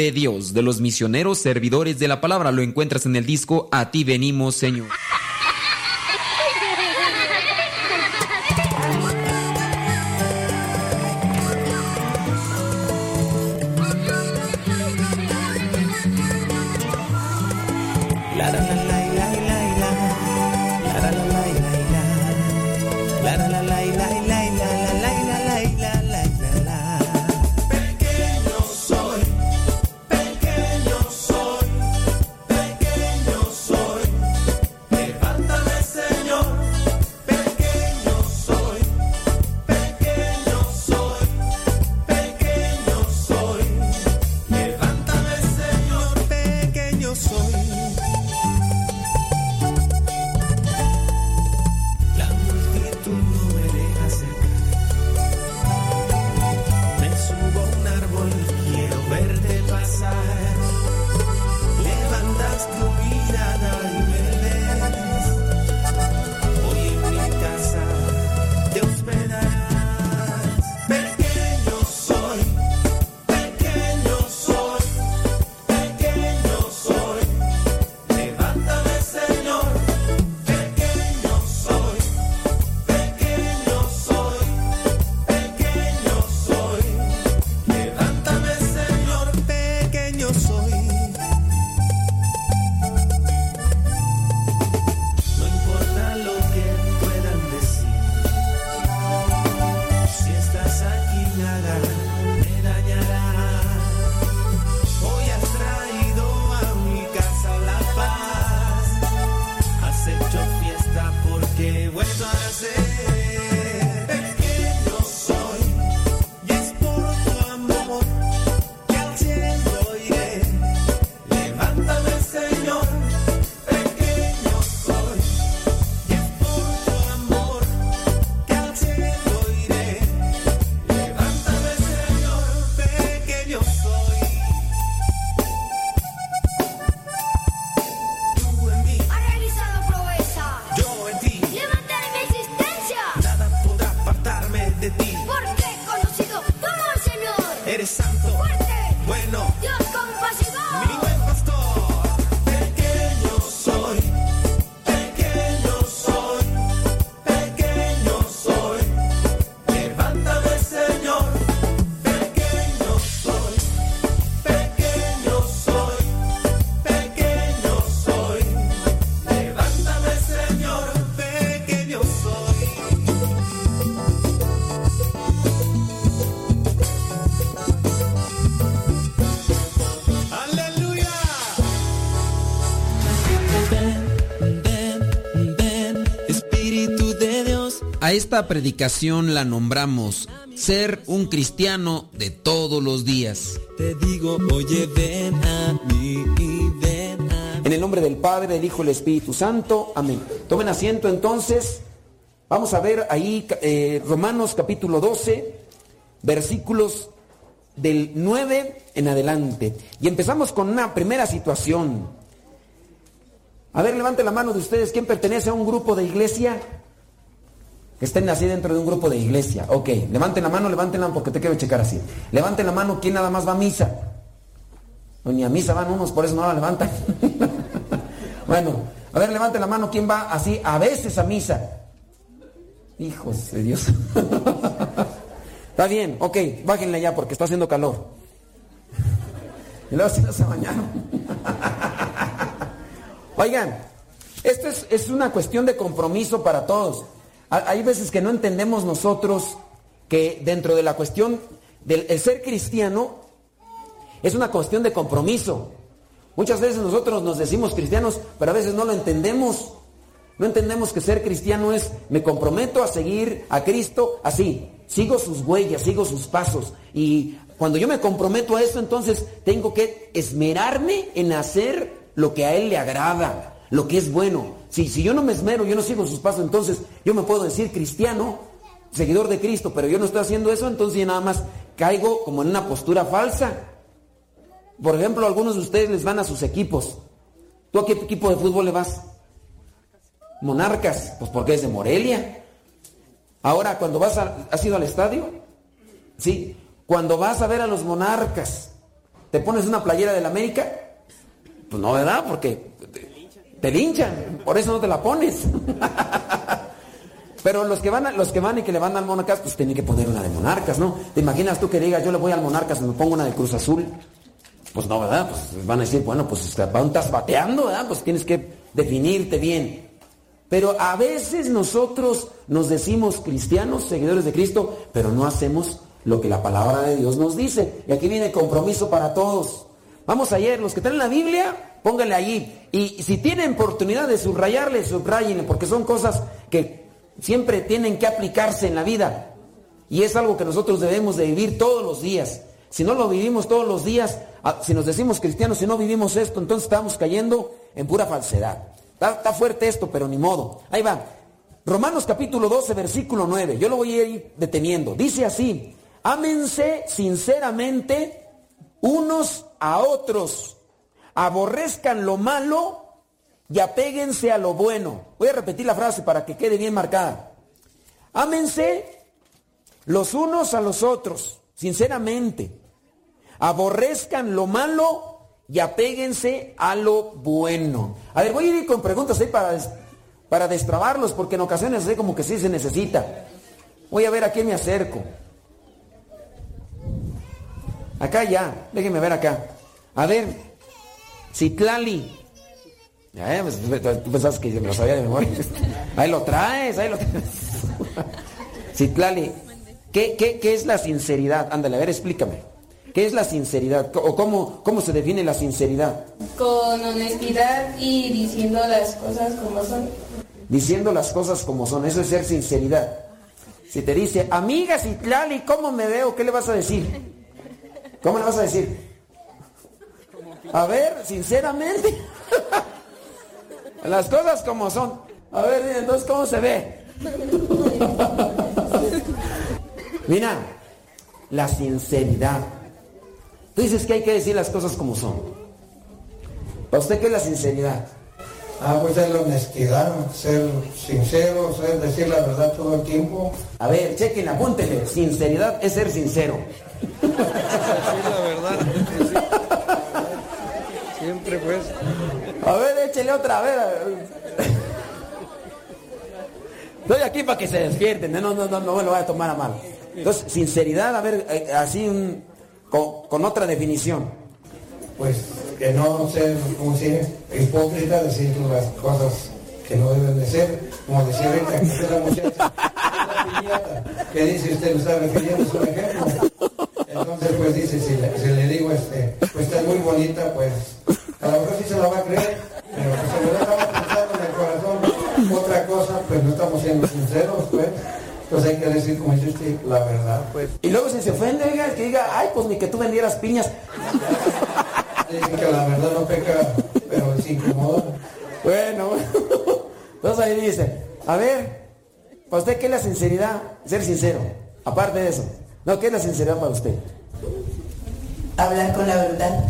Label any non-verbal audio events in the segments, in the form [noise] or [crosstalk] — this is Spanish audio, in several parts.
De Dios, de los misioneros servidores de la palabra. Lo encuentras en el disco A ti venimos, Señor. Esta predicación la nombramos Ser un cristiano de todos los días. Te digo, oye, ven a mí, ven a En el nombre del Padre, del Hijo y del Espíritu Santo. Amén. Tomen asiento entonces. Vamos a ver ahí eh, Romanos capítulo 12, versículos del 9 en adelante. Y empezamos con una primera situación. A ver, levante la mano de ustedes. ¿Quién pertenece a un grupo de iglesia? Que estén así dentro de un grupo de iglesia. Ok, levanten la mano, levanten porque te quiero checar así. Levanten la mano, ¿quién nada más va a misa? No, ni a misa van unos, por eso no la levantan. [laughs] bueno, a ver, levanten la mano, ¿quién va así a veces a misa? Hijos de Dios. [laughs] Está bien, ok, bájenle ya porque está haciendo calor. Y luego si no se bañaron. [laughs] Oigan, esto es, una cuestión de compromiso para todos. Hay veces que no entendemos nosotros que dentro de la cuestión del ser cristiano es una cuestión de compromiso. Muchas veces nosotros nos decimos cristianos, pero a veces no lo entendemos. No entendemos que ser cristiano es me comprometo a seguir a Cristo así, sigo sus huellas, sigo sus pasos. Y cuando yo me comprometo a eso, entonces tengo que esmerarme en hacer lo que a Él le agrada, lo que es bueno. Si, si yo no me esmero, yo no sigo sus pasos, entonces yo me puedo decir cristiano, seguidor de Cristo, pero yo no estoy haciendo eso, entonces yo nada más caigo como en una postura falsa. Por ejemplo, algunos de ustedes les van a sus equipos. ¿Tú a qué equipo de fútbol le vas? Monarcas, pues porque es de Morelia. Ahora, cuando vas a, ¿has ido al estadio? Sí. Cuando vas a ver a los monarcas, ¿te pones una playera del América? Pues no, ¿verdad? Porque te, linchan, por eso no te la pones. [laughs] Pero los que van los que van y que le van al Monarcas, pues tienen que poner una de Monarcas, ¿no? ¿Te imaginas tú que digas, yo le voy al Monarcas y me pongo una de Cruz Azul? Pues no, ¿verdad? Pues van a decir, bueno, pues estás bateando, ¿verdad? Pues tienes que definirte bien. Pero a veces nosotros nos decimos cristianos, seguidores de Cristo, pero no hacemos lo que la palabra de Dios nos dice. Y aquí viene el compromiso para todos. Vamos ayer, los que están en la Biblia, pónganle allí. Y si tienen oportunidad de subrayarle, subrayenle, porque son cosas que siempre tienen que aplicarse en la vida. Y es algo que nosotros debemos de vivir todos los días. Si no lo vivimos todos los días, ah, si nos decimos cristianos, si no vivimos esto, entonces estamos cayendo en pura falsedad. Está, fuerte esto, pero ni modo. Ahí va. Romanos capítulo 12, versículo 9. Yo lo voy a ir deteniendo. Dice así, ámense sinceramente unos a otros, aborrezcan lo malo y apéguense a lo bueno. Voy a repetir la frase para que quede bien marcada. Ámense los unos a los otros, sinceramente aborrezcan lo malo y apéguense a lo bueno. A ver, voy a ir con preguntas ahí para, para destrabarlos, porque en ocasiones sé como que sí se necesita. Voy a ver a quién me acerco. Acá ya, déjenme ver acá. A ver, Citlali. Ya, pues, tú pensabas que me lo sabía de memoria. Ahí lo traes, ahí lo traes. Citlali, ¿qué, qué, qué es la sinceridad? Ándale, a ver, explícame. ¿Qué es la sinceridad? ¿O cómo, cómo se define la sinceridad? Con honestidad y diciendo las cosas como son. Diciendo las cosas como son, eso es ser sinceridad. Si te dice, amiga Citlali, ¿cómo me veo? ¿Qué le vas a decir? ¿Cómo le vas a decir? A ver, sinceramente. las cosas como son. A ver, entonces, ¿cómo se ve? Mira, la sinceridad dices que hay que decir las cosas como son. ¿Para usted qué es la sinceridad? Ah, pues es la honestidad, ser sincero, ser, decir la verdad todo el tiempo. A ver, chequen, apúntenle. Sinceridad es ser sincero. Decir la verdad. Siempre pues. A ver, échele otra, a ver. Estoy aquí para que se despierten, no, no, no, no me lo voy a tomar a mal. Entonces, sinceridad, a ver, eh, así un, con, otra definición. Pues que no ser, como si hipócrita, decir las cosas que no deben de ser, como decía ahorita, que la muchacha, [laughs] que dice usted, lo está refiriendo, es un ejemplo. Entonces, pues dice, si le, le digo, este, pues está muy bonita, pues a lo mejor sí se la va a creer, pero pues si no estamos pensando en el corazón otra cosa, pues no estamos siendo sinceros, pues. Entonces hay que decir, como dice usted, la verdad, pues. Y luego si se ofende, que diga, ay, pues ni que tú vendieras piñas. Dicen que la verdad no peca, pero se incomodó. Bueno, entonces ahí dice, a ver, ¿para usted qué es la sinceridad? Ser sincero, aparte de eso. No, ¿qué es la sinceridad para usted? Hablar con la verdad.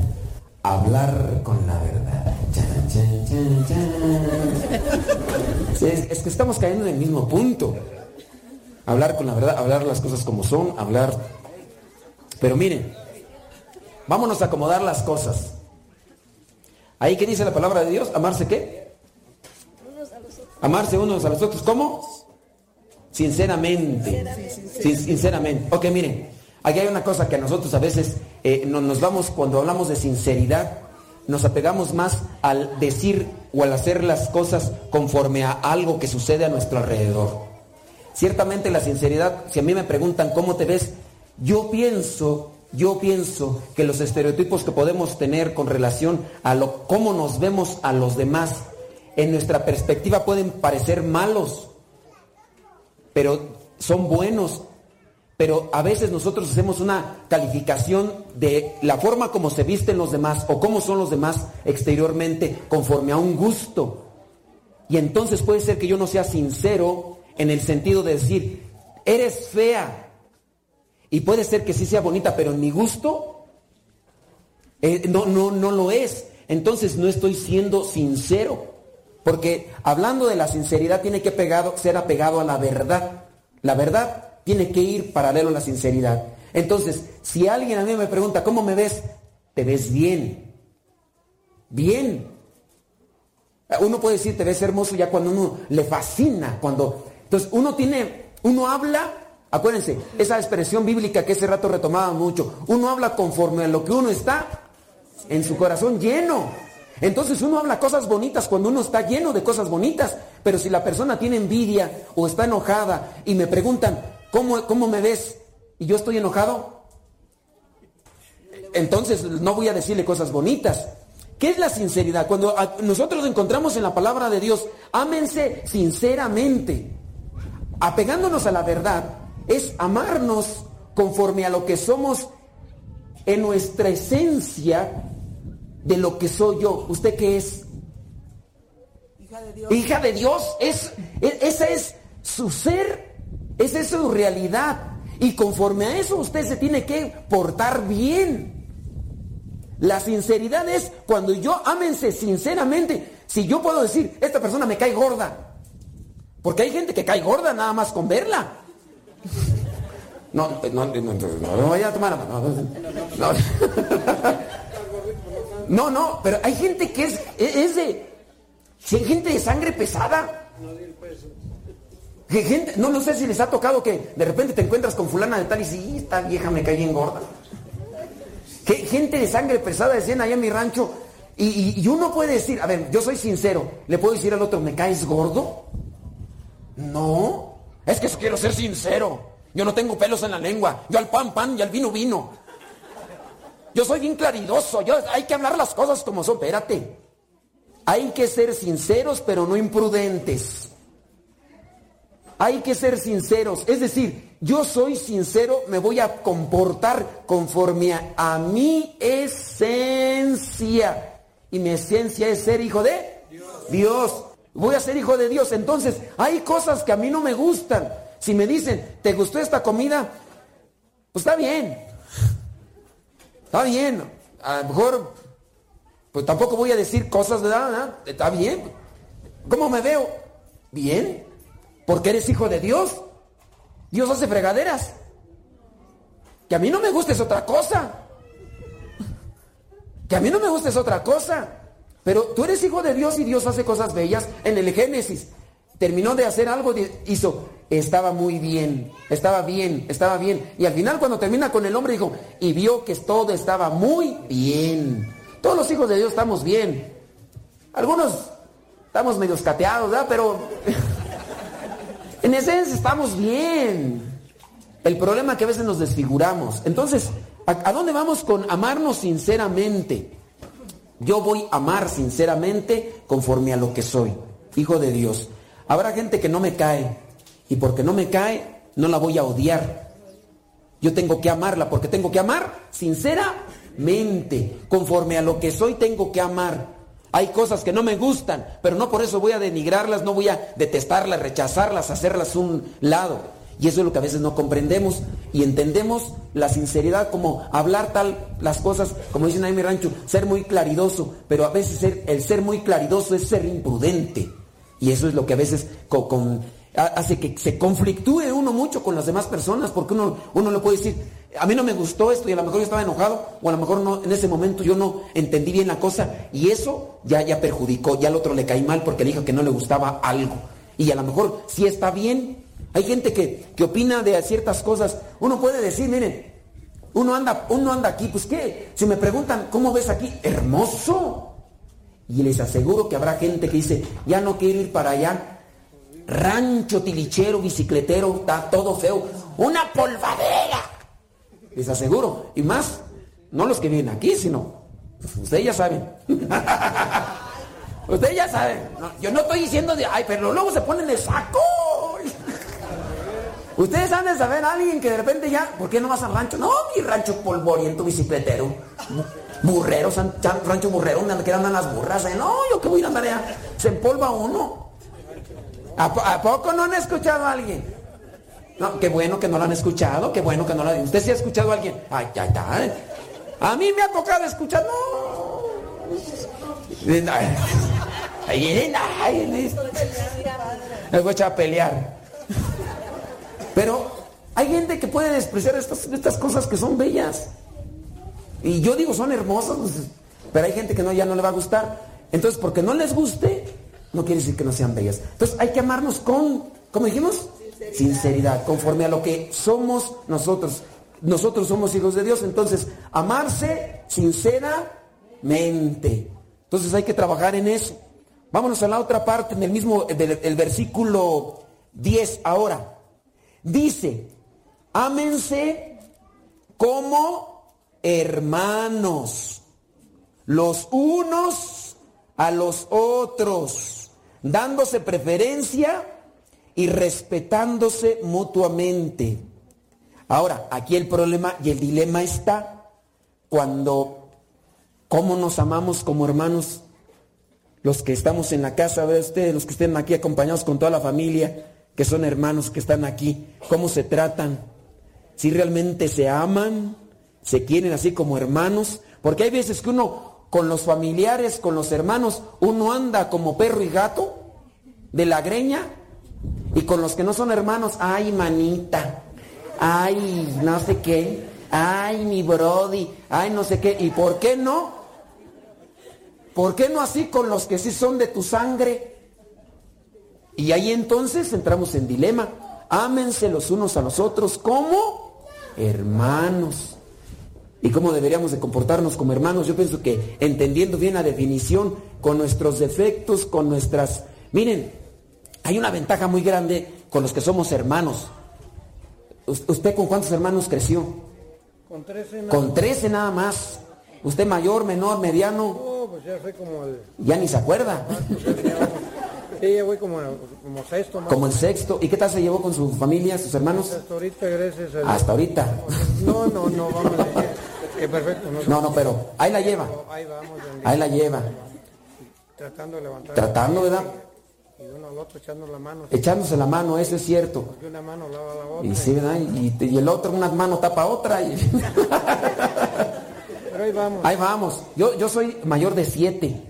Hablar con la verdad. Chan, chan, chan, chan. Sí, es, es que estamos cayendo en el mismo punto. Hablar con la verdad, hablar las cosas como son, hablar... Pero miren, vámonos a acomodar las cosas. Ahí que dice la palabra de Dios, amarse qué? Amarse unos a los otros. ¿Cómo? Sinceramente. Sin- sinceramente. Ok, miren, aquí hay una cosa que a nosotros a veces eh, no- nos vamos, cuando hablamos de sinceridad, nos apegamos más al decir o al hacer las cosas conforme a algo que sucede a nuestro alrededor. Ciertamente la sinceridad, si a mí me preguntan cómo te ves, yo pienso, yo pienso que los estereotipos que podemos tener con relación a lo, cómo nos vemos a los demás, en nuestra perspectiva pueden parecer malos, pero son buenos. Pero a veces nosotros hacemos una calificación de la forma como se visten los demás o cómo son los demás exteriormente conforme a un gusto. Y entonces puede ser que yo no sea sincero en el sentido de decir, eres fea. Y puede ser que sí sea bonita, pero en mi gusto eh, no, no, no lo es. Entonces no estoy siendo sincero. Porque hablando de la sinceridad tiene que pegado, ser apegado a la verdad. La verdad tiene que ir paralelo a la sinceridad. Entonces, si alguien a mí me pregunta, ¿cómo me ves? Te ves bien. Bien. Uno puede decir, te ves hermoso ya cuando uno le fascina, cuando... Entonces, uno tiene, uno habla, acuérdense, esa expresión bíblica que ese rato retomaba mucho, uno habla conforme a lo que uno está en su corazón lleno. Entonces uno habla cosas bonitas cuando uno está lleno de cosas bonitas, pero si la persona tiene envidia o está enojada y me preguntan, ¿cómo, cómo me ves? Y yo estoy enojado, entonces no voy a decirle cosas bonitas. ¿Qué es la sinceridad? Cuando nosotros encontramos en la palabra de Dios, ámense sinceramente. Apegándonos a la verdad es amarnos conforme a lo que somos en nuestra esencia de lo que soy yo. ¿Usted qué es? Hija de Dios. Hija de Dios. Es, es- esa es su ser. Esa es su realidad. Y conforme a eso usted se tiene que portar bien. La sinceridad es cuando yo ámense sinceramente. Si yo puedo decir, esta persona me cae gorda. Porque hay gente que cae gorda nada más con verla. No, no, no, no, no, no vaya a tomar. No, no, no. [laughs] No, no, pero hay gente que es, es de. si hay gente de sangre pesada. Que Gente, no, no sé si les ha tocado que de repente te encuentras con fulana de tal y "Y esta vieja me cae bien gorda. Que gente de sangre pesada decían allá en mi rancho. Y, y- y uno puede decir, a ver, yo soy sincero, le puedo decir al otro, ¿me caes gordo? No, es que quiero ser sincero. Yo no tengo pelos en la lengua. Yo al pan, pan y al vino, vino. Yo soy bien claridoso. Yo, hay que hablar las cosas como son. Espérate. Hay que ser sinceros, pero no imprudentes. Hay que ser sinceros. Es decir, yo soy sincero, me voy a comportar conforme a, mi esencia. Y mi esencia es ser hijo de Dios. Voy a ser hijo de Dios. Entonces, hay cosas que a mí no me gustan. Si me dicen, ¿te gustó esta comida? Pues está bien. Está bien. A lo mejor, pues tampoco voy a decir cosas de ¿verdad? Está bien. ¿Cómo me veo? Bien. Porque eres hijo de Dios. Dios hace fregaderas. Que a mí no me gusta es otra cosa. Que a mí no me gusta es otra cosa. Pero tú eres hijo de Dios y Dios hace cosas bellas. En el Génesis terminó de hacer algo, hizo, estaba muy bien, estaba bien, estaba bien. Y al final cuando termina con el hombre dijo, y vio que todo estaba muy bien. Todos los hijos de Dios estamos bien. Algunos estamos medio cateados, ¿verdad? Pero en esencia estamos bien. El problema es que a veces nos desfiguramos. Entonces, ¿a, a dónde vamos con amarnos sinceramente? Yo voy a amar sinceramente conforme a lo que soy, hijo de Dios. Habrá gente que no me cae y porque no me cae no la voy a odiar. Yo tengo que amarla porque tengo que amar sinceramente. Conforme a lo que soy tengo que amar. Hay cosas que no me gustan, pero no por eso voy a denigrarlas, no voy a detestarlas, rechazarlas, hacerlas un lado. Y eso es lo que a veces no comprendemos y entendemos la sinceridad como hablar tal las cosas, como dicen ahí en rancho, ser muy claridoso, pero a veces el ser muy claridoso es ser imprudente. Y eso es lo que a veces hace que se conflictúe uno mucho con las demás personas, porque uno, uno le puede decir, a mí no me gustó esto y a lo mejor yo estaba enojado, o a lo mejor no, en ese momento yo no entendí bien la cosa, y eso ya, ya perjudicó, ya al otro le caí mal porque le dijo que no le gustaba algo. Y a lo mejor sí está bien, hay gente que, opina de ciertas cosas. Uno puede decir, miren, uno anda, uno anda aquí, pues qué, si me preguntan, ¿cómo ves aquí? Hermoso. Y les aseguro que habrá gente que dice, ya no quiero ir para allá. Rancho tilichero, bicicletero, está todo feo. Una polvadera. Les aseguro. Y más, no los que vienen aquí, sino, ustedes ya saben. [laughs] ustedes ya saben. yo no estoy diciendo de, ay, pero luego se ponen de saco. [laughs] Ustedes han de saber a alguien que de repente ya, ¿por qué no vas al rancho? No, mi rancho polvoriento bicicletero. Burrero, rancho burrero, donde quedan las burras. ¿eh? No, yo que voy a andar allá. Se empolva uno. ¿A, poco no han escuchado a alguien? No, qué bueno que no lo han escuchado, qué bueno que no lo han ¿Usted sí ha escuchado a alguien? Ay, está. ¿eh? A mí me ha tocado escuchar, no. Ay, ay, me voy a pelear. Pero hay gente que puede despreciar estas, estas cosas que son bellas. Y yo digo, son hermosas, pues, pero hay gente que no, ya no le va a gustar. Entonces, porque no les guste, no quiere decir que no sean bellas. Entonces, hay que amarnos con, ¿cómo dijimos? Sinceridad. Conforme a lo que somos nosotros. Nosotros somos hijos de Dios, entonces, amarse sinceramente. Entonces, hay que trabajar en eso. Vámonos a la otra parte, en el mismo, el versículo 10 ahora. Dice, ámense como hermanos, los unos a los otros, dándose preferencia y respetándose mutuamente. Ahora, aquí el problema y el dilema está cuando, ¿cómo nos amamos como hermanos? Los que estamos en la casa, ve ustedes, los que estén aquí acompañados con toda la familia, que son hermanos que están aquí, cómo se tratan, si realmente se aman, se quieren así como hermanos, porque hay veces que uno con los familiares, con los hermanos, uno anda como perro y gato de la greña, y con los que no son hermanos, ay manita, ay no sé qué, ay mi brody, ay no sé qué, y por qué no, ¿por qué no así con los que sí son de tu sangre? Y ahí entonces entramos en dilema. Ámense los unos a los otros como hermanos. ¿Y cómo deberíamos de comportarnos como hermanos? Yo pienso que entendiendo bien la definición, con nuestros defectos, con nuestras... Miren, hay una ventaja muy grande con los que somos hermanos. ¿Usted con cuántos hermanos creció? Con 13 nada, con 13 nada más. ¿Usted mayor, menor, mediano? No, pues ya soy como el... Ya ni se acuerda. Ah, pues Sí, ya voy como, como sexto. Como el sexto. ¿Y qué tal se llevó con su familia, sus hermanos? Hasta ahorita, gracias a Hasta ahorita. No, no, no, vamos a decir que perfecto. No, no, pero ahí la lleva. Ahí vamos. Ahí la lleva. Tratando de levantar. Tratando, ¿verdad? Y uno al otro echando la mano. Echándose la mano, eso es cierto. Porque una mano lava la otra. Y sí, ¿verdad? Y, y el otro, una mano tapa otra. Y... [laughs] Pero ahí vamos. Ahí vamos. Yo, yo soy mayor de siete.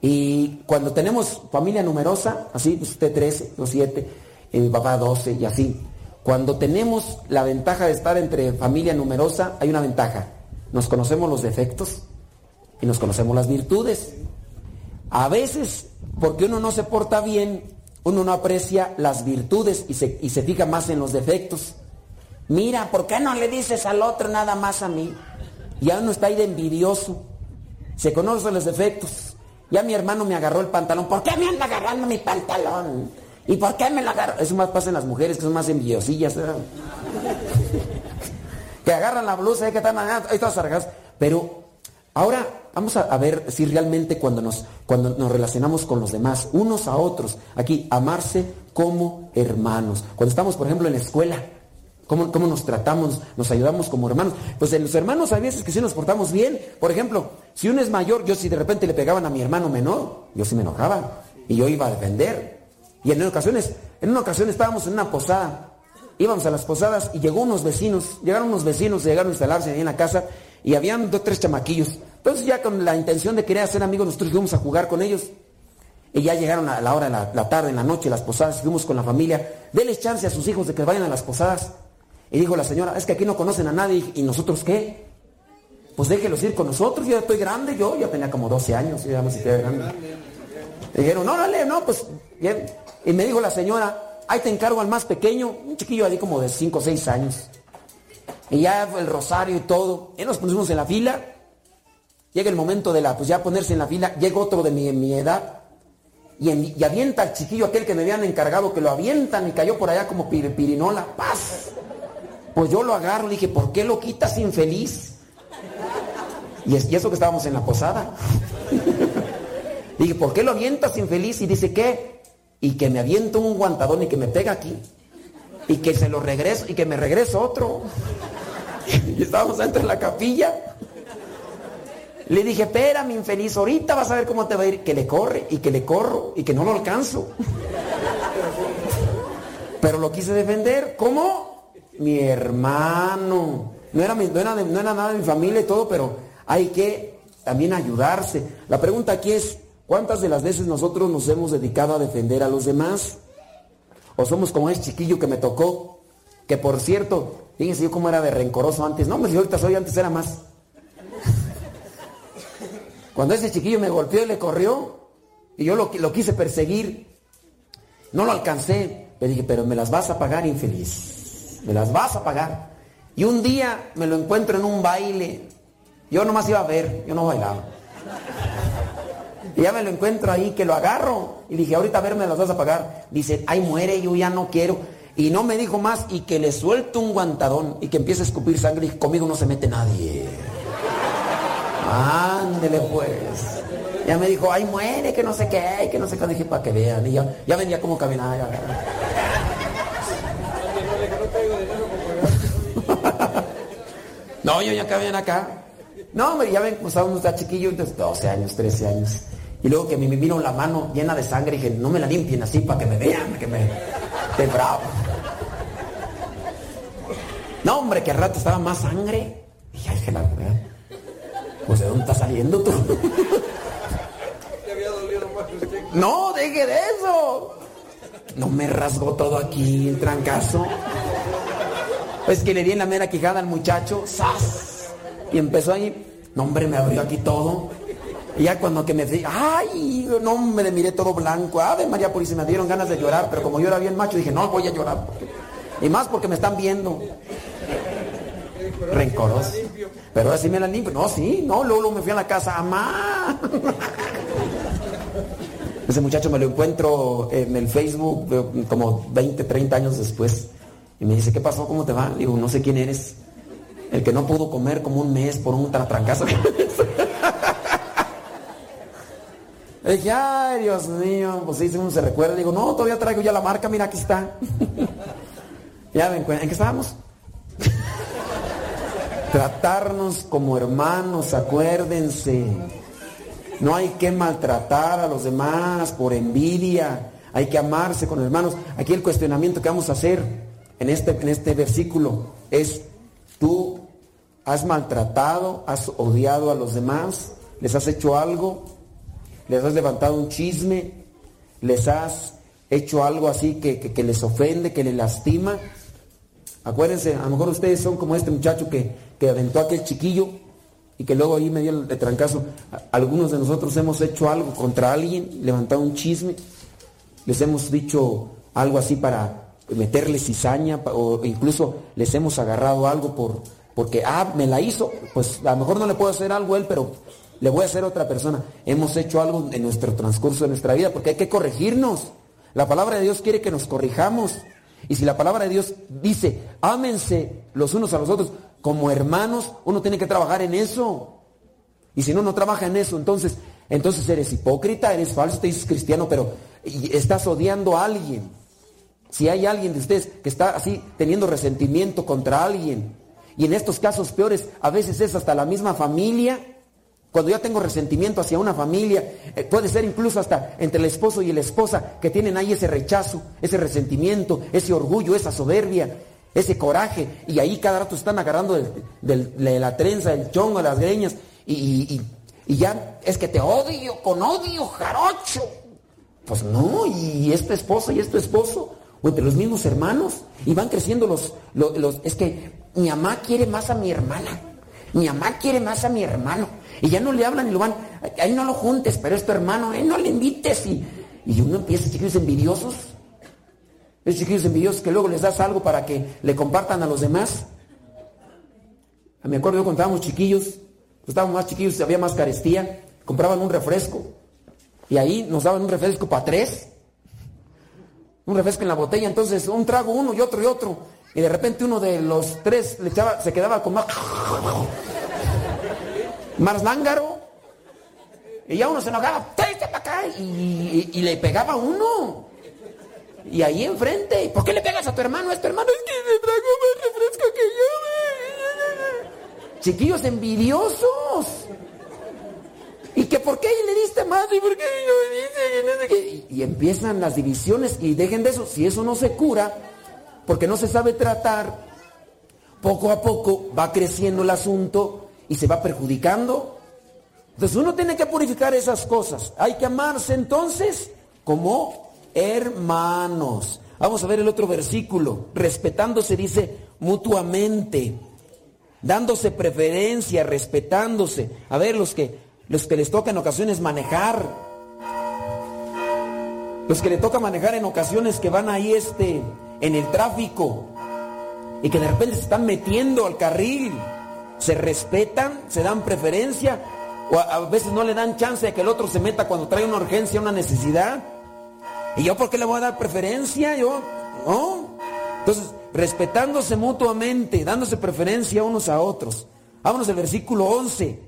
Y cuando tenemos familia numerosa, así, usted 13, o 7, mi papá 12 y así. Cuando tenemos la ventaja de estar entre familia numerosa, hay una ventaja. Nos conocemos los defectos y nos conocemos las virtudes. A veces, porque uno no se porta bien, uno no aprecia las virtudes y se, y se fija más en los defectos. Mira, ¿por qué no le dices al otro nada más a mí? Ya uno está ahí de envidioso. Se conoce los defectos ya mi hermano me agarró el pantalón. ¿Por qué me anda agarrando mi pantalón? ¿Y por qué me lo agarró? Eso más pasa en las mujeres que son más envidiosillas. [laughs] que agarran la blusa y que están ahí todas. Pero ahora vamos a, ver si realmente cuando nos, cuando nos relacionamos con los demás, unos a otros, aquí, amarse como hermanos. Cuando estamos, por ejemplo, en la escuela, ¿cómo, nos tratamos? Nos ayudamos como hermanos. Pues en los hermanos hay veces que sí nos portamos bien. Por ejemplo, Si uno es mayor, yo si de repente le pegaban a mi hermano menor, yo sí me enojaba. Y yo iba a defender. Y en ocasiones, en una ocasión estábamos en una posada. Íbamos a las posadas y llegó unos vecinos, llegaron unos vecinos, llegaron a instalarse ahí en la casa y habían dos, tres chamaquillos. Entonces ya con la intención de querer hacer amigos, nosotros fuimos a jugar con ellos. Y ya llegaron a la hora de la, tarde, en la noche, las posadas, fuimos con la familia. Deles chance a sus hijos de que vayan a las posadas. Y dijo la señora, es que aquí no conocen a nadie. ¿Y nosotros qué? Pues déjelos ir con nosotros, yo ya estoy grande, yo ya tenía como 12 años, grande. Y dijeron, no, dale, no, pues bien. Y me dijo la señora, ahí te encargo al más pequeño, un chiquillo ahí como de 5 o 6 años. Y ya el rosario y todo. Y nos pusimos en la fila. Llega el momento de la, pues ya ponerse en la fila. Llega otro de mi, mi edad. Y, en- y avienta al chiquillo aquel que me habían encargado, que lo avientan y cayó por allá como pir- pirinola. ¡Paz! Pues yo lo agarro y dije, ¿por qué lo quitas infeliz? Y, es- y eso que estábamos en la posada. [laughs] dije, ¿por qué lo avientas infeliz? Y dice, ¿qué? Y que me aviento un guantadón y que me pega aquí. Y que se lo regreso y que me regreso otro. [laughs] estábamos dentro de la capilla. Le dije, espérame, infeliz, ahorita vas a ver cómo te va a ir. Que le corre y que le corro y que no lo alcanzo. Pero lo quise defender. ¿Cómo? Mi hermano. No era, mi- no, era no era nada de mi familia y todo, pero hay que también ayudarse. La pregunta aquí es, ¿cuántas de las veces nosotros nos hemos dedicado a defender a los demás? ¿O somos como ese chiquillo que me tocó? Que por cierto, fíjense yo cómo era de rencoroso antes. No, pues yo ahorita soy, antes era más. Cuando ese chiquillo me golpeó y le corrió, y yo lo, lo quise perseguir, no lo alcancé. Le dije, pero me las vas a pagar, infeliz. Me las vas a pagar. Y un día me lo encuentro en un baile. Yo nomás iba a ver, yo no bailaba. Y ya me lo encuentro ahí, que lo agarro. Y dije, ahorita a ver, me las vas a pagar. Dice, ay, muere, yo ya no quiero. Y no me dijo más, y que le suelto un guantadón y que empiece a escupir sangre. Y conmigo no se mete nadie. Ándele pues. Ya me dijo, ay, muere, que no sé qué, que no sé qué. Dije, para que vean. Y ya, ya venía como caminaba. [laughs] No, yo ya cabían acá. No, hombre, ya ven, pues aún está chiquillo, entonces 12 años, 13 años. Y luego que me me la mano llena de sangre, dije, no me la limpien así para que me vean, que me... De bravo. No, hombre, que al rato estaba más sangre. Dije, ay, que la verdad. Pues de dónde está saliendo tú. No, deje de eso. No me rasgó todo aquí el trancazo. Es que le di en la mera quijada al muchacho, ¡zas! Y empezó ahí, no hombre, me abrió aquí todo. Y ya cuando que me fui, ay, no me miré todo blanco, ave María Purísima, me dieron ganas de llorar, pero como yo era bien macho, dije, no voy a llorar. Y más porque me están viendo. Rencoroso. Pero así me la limpio. No, sí, no, luego, luego me fui a la casa, amá. [laughs] Ese muchacho me lo encuentro en el Facebook como 20, 30 años después. Y me dice, ¿qué pasó? ¿Cómo te va? Digo, no sé quién eres. El que no pudo comer como un mes por un trancazo. [laughs] Le dije, ay, Dios mío, pues sí, uno se recuerda. Digo, no, todavía traigo ya la marca, mira, aquí está. [laughs] ya ven, ¿en qué estábamos? Tratarnos como hermanos, acuérdense. No hay que maltratar a los demás por envidia. Hay que amarse con hermanos. Aquí el cuestionamiento que vamos a hacer en este, en este versículo es, ¿tú has maltratado, has odiado a los demás? ¿Les has hecho algo? ¿Les has levantado un chisme? ¿Les has hecho algo así que, que- que les ofende, que les lastima? Acuérdense, a lo mejor ustedes son como este muchacho que, que aventó aquel chiquillo y que luego ahí me dio el trancazo. Algunos de nosotros hemos hecho algo contra alguien, levantado un chisme, les hemos dicho algo así para meterle cizaña o incluso les hemos agarrado algo por porque ah me la hizo, pues a lo mejor no le puedo hacer algo a él, pero le voy a hacer a otra persona. Hemos hecho algo en nuestro transcurso de nuestra vida porque hay que corregirnos. La palabra de Dios quiere que nos corrijamos. Y si la palabra de Dios dice, ámense los unos a los otros como hermanos, uno tiene que trabajar en eso. Y si no, no trabaja en eso, entonces, entonces eres hipócrita, eres falso, te dices cristiano, pero estás odiando a alguien. Si hay alguien de ustedes que está así teniendo resentimiento contra alguien, y en estos casos peores, a veces es hasta la misma familia, Cuando ya tengo resentimiento hacia una familia, eh, puede ser incluso hasta entre el esposo y la esposa que tienen ahí ese rechazo, ese resentimiento, ese orgullo, esa soberbia, ese coraje, y ahí cada rato están agarrando de, la trenza, el chongo, las greñas, y, y- y- ya es que te odio, con odio, jarocho. Pues no, y es tu esposa y es esposo, o entre los mismos hermanos, y van creciendo los, los, los- es que mi mamá quiere más a mi hermana, mi mamá quiere más a mi hermano, y ya no le hablan y lo van, ahí no lo juntes, pero es tu hermano, ahí no le invites, y, y uno empieza, chiquillos envidiosos, esos chiquillos envidiosos que luego les das algo para que le compartan a los demás. Me acuerdo yo cuando estábamos chiquillos, estábamos más chiquillos, había más carestía, compraban un refresco, y ahí nos daban un refresco para tres. Un refresco en la botella, entonces un trago uno y otro y otro. Y de repente uno de los tres le echaba, se quedaba con más. Más lángaro. Y ya uno se enojaba, tráete para acá. Y, y- y le pegaba uno. Y ahí enfrente. ¿Por qué le pegas a tu hermano? Es tu hermano, es que le trago más refresco que yo. Chiquillos envidiosos. ¿Y que por qué le diste más? ¿Y por qué no dice? Y, y empiezan las divisiones y dejen de eso. Si eso no se cura, porque no se sabe tratar, poco a poco va creciendo el asunto y se va perjudicando. Entonces uno tiene que purificar esas cosas. Hay que amarse entonces como hermanos. Vamos a ver el otro versículo. Respetándose dice mutuamente dándose preferencia, respetándose. A ver, los que, los que les toca en ocasiones manejar, los que le toca manejar en ocasiones que van ahí este, en el tráfico y que de repente se están metiendo al carril, se respetan, se dan preferencia, o a, a veces no le dan chance de que el otro se meta cuando trae una urgencia, una necesidad. ¿Y yo por qué le voy a dar preferencia? Yo, ¿no? Entonces, respetándose mutuamente, dándose preferencia unos a otros. Vámonos al versículo 11.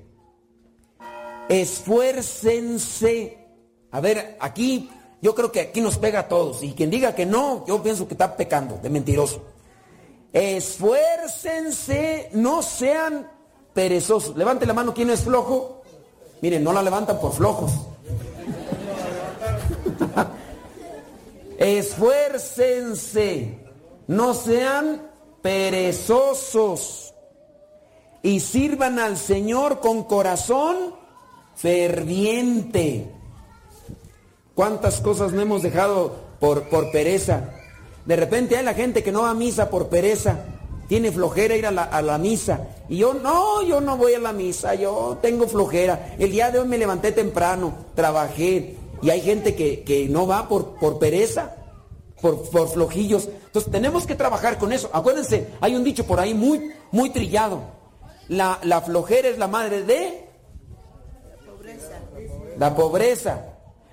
Esfuércense. A ver, aquí, yo creo que aquí nos pega a todos. Y quien diga que no, yo pienso que está pecando, de mentiroso. Esfuércense, no sean perezosos. Levante la mano, ¿quién es flojo? Miren, no la levantan por flojos. Esfuércense, no sean perezosos y sirvan al Señor con corazón ferviente. ¿Cuántas cosas no hemos dejado por, por pereza? De repente hay la gente que no va a misa por pereza, tiene flojera ir a la, a la misa. Y yo, no, yo no voy a la misa, yo tengo flojera. El día de hoy me levanté temprano, trabajé. Y hay gente que, que no va por, por pereza, por, por flojillos. Entonces tenemos que trabajar con eso. Acuérdense, hay un dicho por ahí muy, muy trillado. La, la flojera es la madre de la pobreza.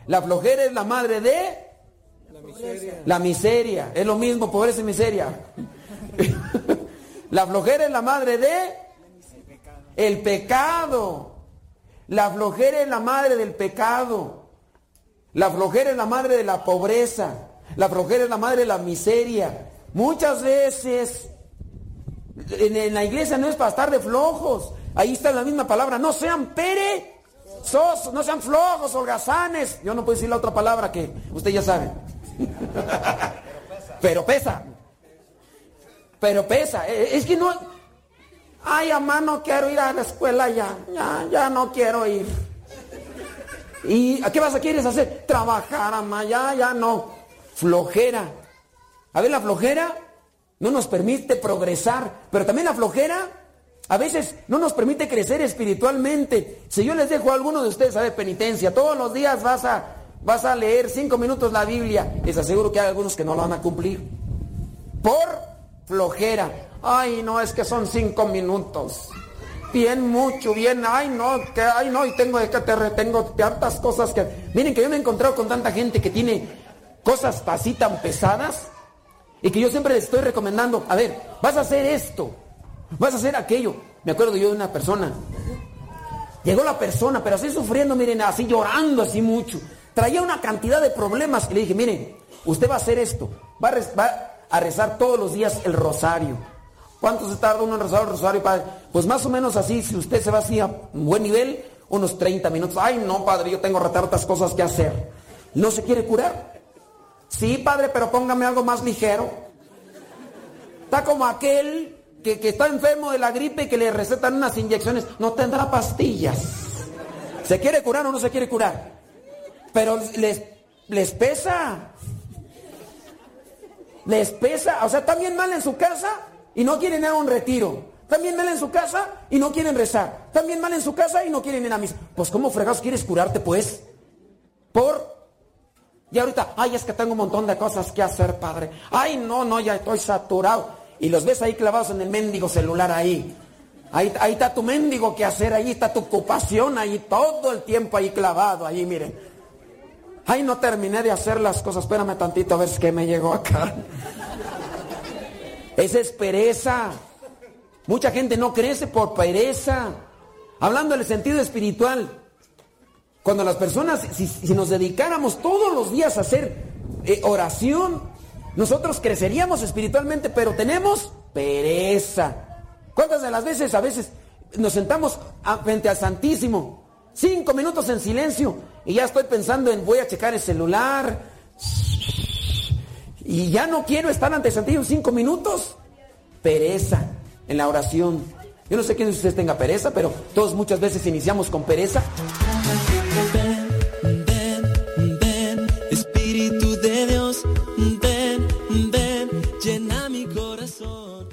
La flojera es la madre de la miseria. Es lo mismo, pobreza y miseria. [laughs] la flojera es la madre de el pecado. La flojera es la madre del pecado. La flojera es la madre de la pobreza. La flojera es la madre de la miseria. Muchas veces en, la iglesia no es para estar de flojos. Ahí está la misma palabra. No sean perezosos, no sean flojos, holgazanes. Yo no puedo decir la otra palabra que usted ya sabe. [laughs] Pero pesa. Pero pesa. Eh, Es que no. Ay, mamá, no quiero ir a la escuela ya. Ya, ya no quiero ir. ¿Y a qué vas a quieres hacer? Trabajar, mamá, ya, ya no. Flojera. A ver, la flojera no nos permite progresar, pero también la flojera a veces no nos permite crecer espiritualmente. Si yo les dejo a alguno de ustedes a ver penitencia, todos los días vas a, vas a leer cinco minutos la Biblia, les aseguro que hay algunos que no lo van a cumplir. Por flojera. Ay, no, es que son cinco minutos. Bien mucho, bien, ay no, que ay no, y tengo que te retengo tantas cosas que. Miren que yo me he encontrado con tanta gente que tiene cosas así tan pesadas y que yo siempre les estoy recomendando, a ver, vas a hacer esto, vas a hacer aquello. Me acuerdo yo de una persona. Llegó la persona, pero así sufriendo, miren, así llorando así mucho. Traía una cantidad de problemas y le dije, miren, usted va a hacer esto, va a rezar todos los días el rosario. ¿Cuánto se tarda uno en rezar el rosario, padre? Pues más o menos así, si usted se va así a buen nivel, unos 30 minutos. Ay, no, padre, yo tengo tantas cosas que hacer. ¿No se quiere curar? Sí, padre, pero póngame algo más ligero. Está como aquel que, que está enfermo de la gripe y que le recetan unas inyecciones. No tendrá pastillas. ¿Se quiere curar o no se quiere curar? Pero les, les pesa. Les pesa. O sea, también mal en su casa y no quieren ir a un retiro. También mal en su casa y no quieren rezar. También mal en su casa y no quieren ir a misa. Pues ¿cómo fregados quieres curarte pues? Por... Y ahorita, ay, es que tengo un montón de cosas que hacer, padre. Ay, no, no, ya estoy saturado. Y los ves ahí clavados en el mendigo celular ahí. Ahí, ahí está tu mendigo que hacer, ahí está tu ocupación, ahí todo el tiempo ahí clavado, ahí miren. Ay, no terminé de hacer las cosas, espérame tantito a ver que me llegó acá. Esa es pereza. Mucha gente no crece por pereza. Hablando del sentido espiritual, cuando las personas, si, nos dedicáramos todos los días a hacer eh, oración, nosotros creceríamos espiritualmente, pero tenemos pereza. ¿Cuántas de las veces a veces nos sentamos frente al Santísimo? Cinco minutos en silencio y ya estoy pensando en voy a checar el celular. Y ya no quiero estar ante Santísimo cinco minutos. Pereza en la oración. Yo no sé quién de ustedes tenga pereza, pero todos muchas veces iniciamos con pereza. Ven, ven, ven, Espíritu de Dios, ven, ven, llena mi corazón.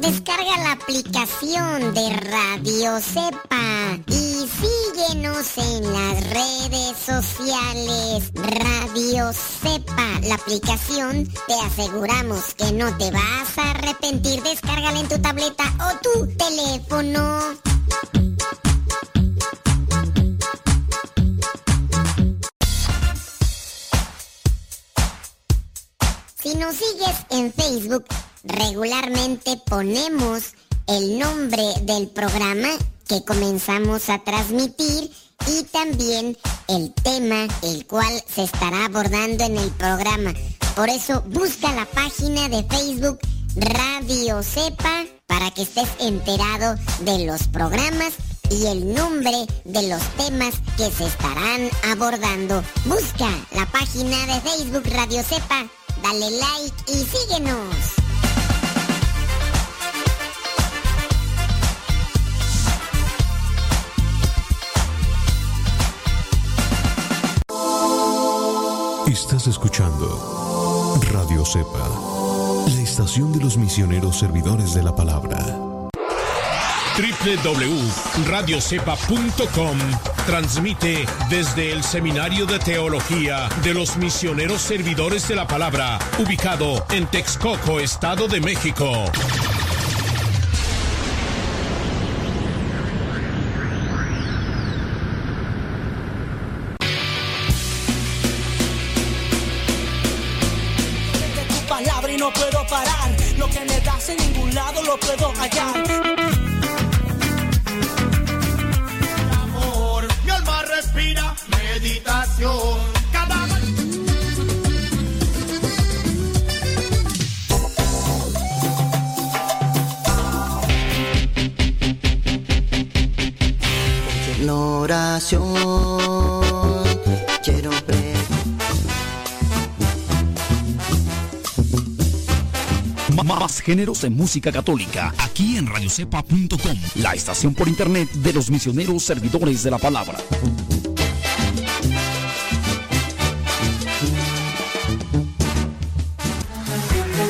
Descarga la aplicación de Radio Cepa y síguenos en las redes sociales. Radio Cepa, la aplicación, te aseguramos que no te vas a arrepentir. Descárgala en tu tableta o tu teléfono. Si nos sigues en Facebook, regularmente ponemos el nombre del programa que comenzamos a transmitir y también el tema el cual se estará abordando en el programa. Por eso busca la página de Facebook Radio Cepa para que estés enterado de los programas y el nombre de los temas que se estarán abordando. Busca la página de Facebook Radio Cepa, dale like y síguenos. Estás escuchando Radio Cepa, la estación de los misioneros servidores de la palabra. www.radiocepa.com transmite desde el Seminario de Teología de los Misioneros Servidores de la Palabra, ubicado en Texcoco, Estado de México. Que me das en ningún lado lo puedo hallar. amor. Mi alma respira meditación. Cada oración. Más géneros en música católica, aquí en radiocepa.com, la estación por internet de los misioneros servidores de la palabra.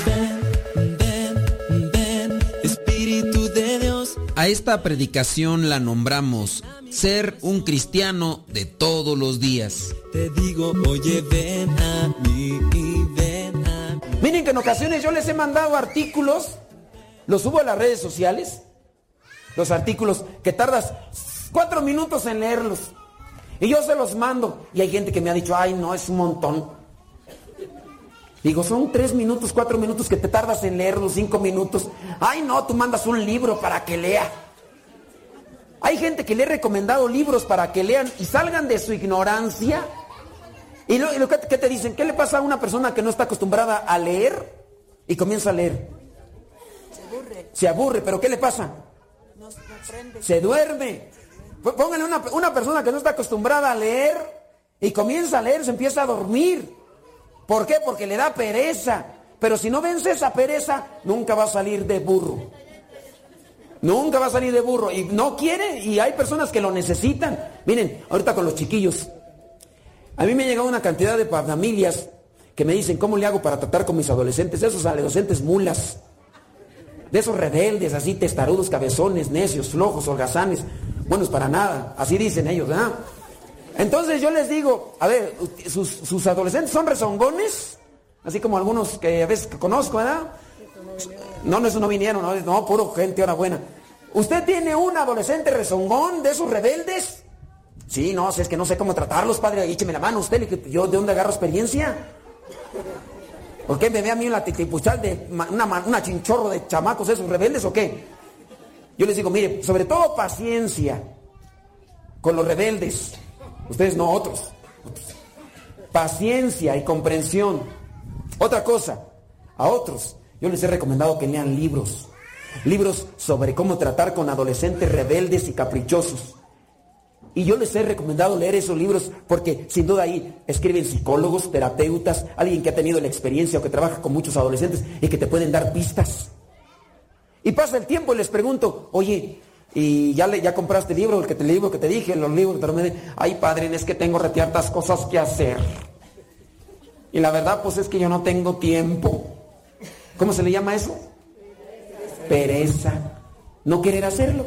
Ven, ven, Espíritu de Dios. A esta predicación la nombramos Ser un cristiano de todos los días. Te digo, oye, ven a mí ocasiones yo les he mandado artículos, los subo a las redes sociales, los artículos que tardas cuatro minutos en leerlos. Y yo se los mando. Y hay gente que me ha dicho, ay, no, es un montón. Digo, son tres minutos, cuatro minutos que te tardas en leerlos, cinco minutos. Ay, no, tú mandas un libro para que lea. Hay gente que le he recomendado libros para que lean y salgan de su ignorancia. Y lo, y lo que, que te dicen, ¿qué le pasa a una persona que no está acostumbrada a leer y comienza a leer? Se aburre. Se aburre, pero ¿qué le pasa? Se duerme. Pónganle una, una persona que no está acostumbrada a leer y comienza a leer, se empieza a dormir. ¿Por qué? Porque le da pereza. Pero si no vence esa pereza, nunca va a salir de burro. Nunca va a salir de burro. Y no quiere, y hay personas que lo necesitan. Miren, ahorita con los chiquillos. A mí me ha llegado una cantidad de familias que me dicen, ¿cómo le hago para tratar con mis adolescentes? Esos adolescentes mulas. De esos rebeldes, así testarudos, cabezones, necios, flojos, holgazanes. Buenos para nada. Así dicen ellos, ¿verdad? Entonces yo les digo, a ver, sus, adolescentes son rezongones, así como algunos que a veces conozco, ¿verdad? No, no, esos no vinieron, no, no, puro gente, ahora buena. ¿Usted tiene un adolescente rezongón de esos rebeldes? Sí, no, si es que no sé cómo tratarlos, padre, écheme la mano usted, yo de dónde agarro experiencia. ¿Por qué me ve a mí en la titipuchal de una, una chinchorro de chamacos esos rebeldes o qué? Yo les digo, mire, sobre todo paciencia con los rebeldes. Ustedes no. Otros. Paciencia y comprensión. Otra cosa, a otros, yo les he recomendado que lean libros. Libros sobre cómo tratar con adolescentes rebeldes y caprichosos. Y yo les he recomendado leer esos libros porque sin duda ahí escriben psicólogos, terapeutas, alguien que ha tenido la experiencia o que trabaja con muchos adolescentes y que te pueden dar pistas. Y pasa el tiempo y les pregunto, oye, ¿y ya, le, ya compraste el libro, el, que te, el libro que te dije, los libros que te Ay, padre, es que tengo retiertas cosas que hacer. Y la verdad, pues es que yo no tengo tiempo. ¿Cómo se le llama eso? Pereza. No querer hacerlo.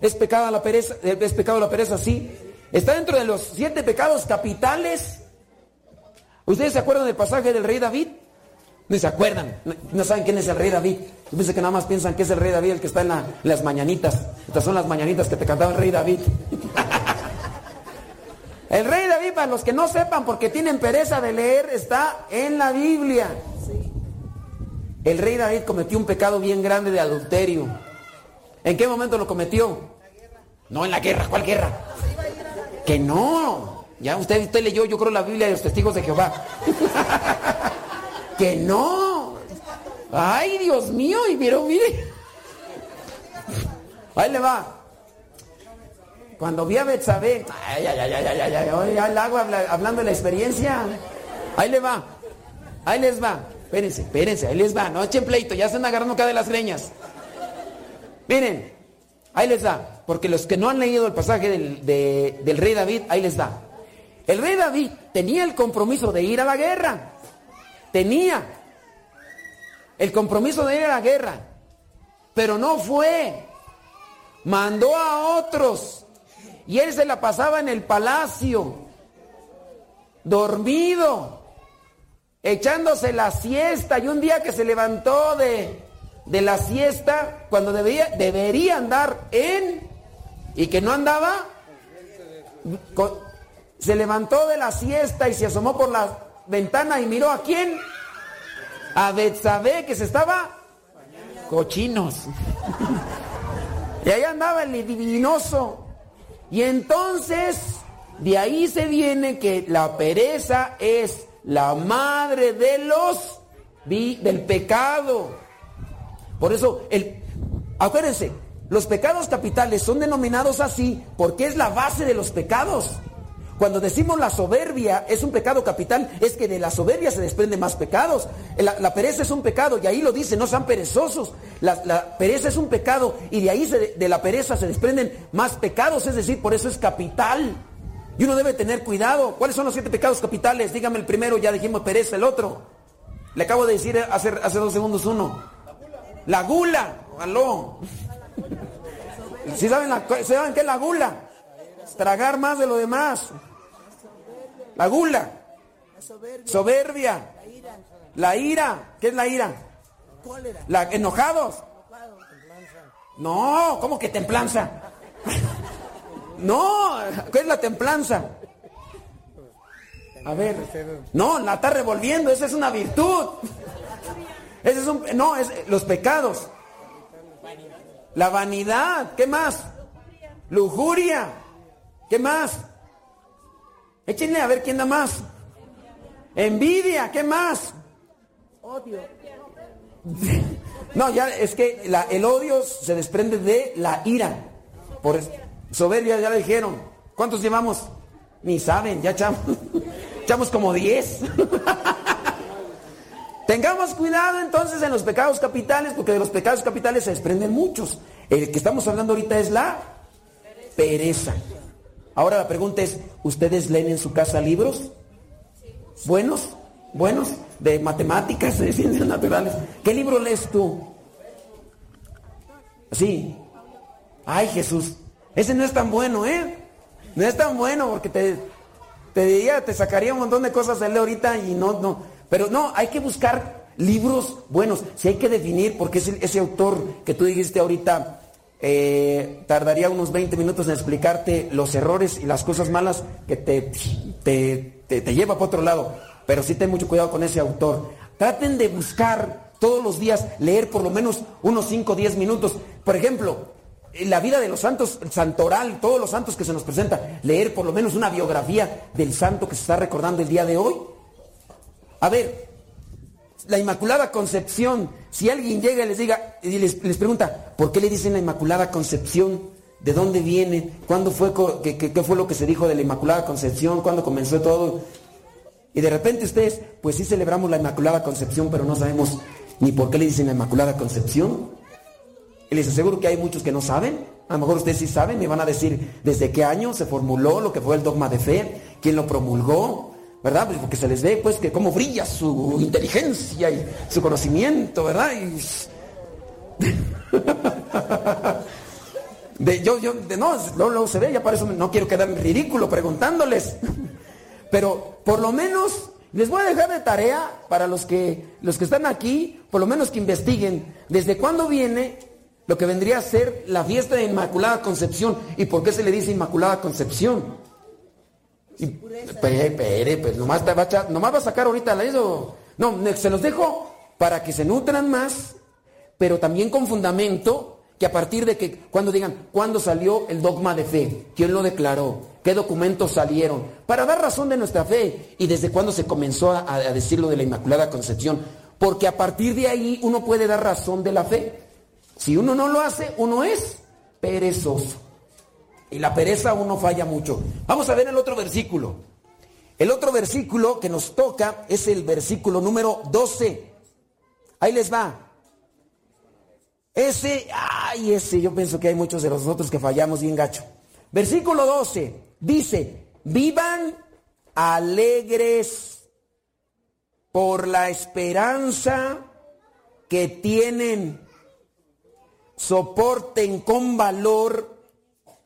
¿Es pecado la pereza? ¿Es pecado la pereza? Sí. Está dentro de los siete pecados capitales. ¿Ustedes se acuerdan del pasaje del rey David? No se acuerdan. No, no saben quién es el rey David. Yo pensé que nada más piensan que es el rey David el que está en, la- en las mañanitas. Estas son las mañanitas que te cantaba el rey David. [laughs] el rey David, para los que no sepan porque tienen pereza de leer, está en la Biblia. El rey David cometió un pecado bien grande de adulterio. ¿En qué momento lo cometió? No en la guerra, ¿cuál guerra? Que no. Ya usted, usted leyó, yo creo, la Biblia de los testigos de Jehová. [laughs] que no. Ay, Dios mío, y mire, mire. Ahí le va. Cuando vi a Betsabé, ay, ay, ay, ay, ay, ay, ay, hago hablando de la experiencia. Ahí le va. Ahí les va. Espérense, espérense, ahí les va. No echen pleito, ya se están agarrando cada de las leñas. Miren, ahí les da, porque los que no han leído el pasaje del, de- del rey David, ahí les da. El rey David tenía el compromiso de ir a la guerra. Tenía el compromiso de ir a la guerra. Pero no fue. Mandó a otros. Y él se la pasaba en el palacio. Dormido. Echándose la siesta. Y un día que se levantó de, de la siesta, cuando debería, debería andar en, y que no andaba, se levantó de la siesta y se asomó por la ventana y miró a quién, a Betsabé que se estaba cochinos. y ahí andaba el divinoso. Y entonces, de ahí se viene que la pereza es la madre de los del pecado. Por eso, el, acuérdense, los pecados capitales son denominados así porque es la base de los pecados. Cuando decimos la soberbia es un pecado capital, es que de la soberbia se desprenden más pecados. La, pereza es un pecado, y ahí lo dice, no sean perezosos. La, pereza es un pecado, y de ahí de la pereza se desprenden más pecados, es decir, por eso es capital. Y uno debe tener cuidado. ¿Cuáles son los siete pecados capitales? Dígame el primero, ya dijimos pereza, el otro. Le acabo de decir hace, hace dos segundos uno. La gula. Aló. ¿Sí saben, la- saben qué es la gula? Tragar más de lo demás. La gula. Soberbia. La ira. ¿Qué es la ira? La, enojados. No, ¿cómo que templanza? [laughs] No, ¿qué es la templanza? A ver, no, la está revolviendo, esa es una virtud. Ese es un, no, es los pecados. La vanidad, ¿qué más? Lujuria, ¿qué más? Échenle a ver quién da más. Envidia, ¿qué más? Odio. [laughs] No, ya es que la- el odio se desprende de la ira. Por soberbia ya le dijeron. ¿Cuántos llevamos? Ni saben, ya echamos, [laughs] echamos como 10. [laughs] Tengamos cuidado entonces en los pecados capitales, porque de los pecados capitales se desprenden muchos. El que estamos hablando ahorita es la pereza. Ahora la pregunta es, ¿ustedes leen en su casa libros? ¿Buenos? ¿Buenos? De matemáticas, de ciencias naturales. ¿Qué libro lees tú? Sí. Ay, Jesús. Ese no es tan bueno, ¿eh? No es tan bueno porque te, te diría, te sacaría un montón de cosas leer ahorita y no, no. Pero no, hay que buscar libros buenos. Si hay que definir, porque ese, ese autor que tú dijiste ahorita eh, tardaría unos 20 minutos en explicarte los errores y las cosas malas que te, te, te, lleva para otro lado. Pero sí ten mucho cuidado con ese autor. Traten de buscar todos los días, leer por lo menos unos 5 o 10 minutos. Por ejemplo, la vida de los santos, el santoral, todos los santos que se nos presenta, leer por lo menos una biografía del santo que se está recordando el día de hoy. A ver, la Inmaculada Concepción, si alguien llega y les diga y les, les pregunta, ¿por qué le dicen la Inmaculada Concepción? ¿De dónde viene? ¿Cuándo fue qué, qué- qué fue lo que se dijo de la Inmaculada Concepción? ¿Cuándo comenzó todo? Y de repente ustedes, pues sí celebramos la Inmaculada Concepción, pero no sabemos ni por qué le dicen la Inmaculada Concepción. Y les aseguro que hay muchos que no saben. A lo mejor ustedes sí saben, me van a decir desde qué año se formuló lo que fue el dogma de fe, quién lo promulgó, ¿verdad? Pues porque se les ve pues que cómo brilla su inteligencia y su conocimiento, ¿verdad? [laughs] De, yo, yo, de, no, luego, luego se ve, ya por eso no quiero quedar ridículo preguntándoles. [laughs] Pero por lo menos les voy a dejar de tarea para los que, los que están aquí, por lo menos que investiguen desde cuándo viene lo que vendría a ser la fiesta de Inmaculada Concepción y por qué se le dice Inmaculada Concepción. Y, pe- pere, pues nomás, te va a echar- nomás va a sacar ahorita la eso. No, se los dejo para que se nutran más, pero también con fundamento que a partir de que cuando digan cuándo salió el dogma de fe, quién lo declaró, qué documentos salieron, para dar razón de nuestra fe y desde cuándo se comenzó a, a decir lo de la Inmaculada Concepción, porque a partir de ahí uno puede dar razón de la fe. Si uno no lo hace, uno es perezoso. Y la pereza uno falla mucho. Vamos a ver el otro versículo. El otro versículo que nos toca es el versículo número 12. Ahí les va. Ese, ay, ese, yo pienso que hay muchos de nosotros que fallamos bien gacho. Versículo 12 dice, vivan alegres por la esperanza que tienen, soporten con valor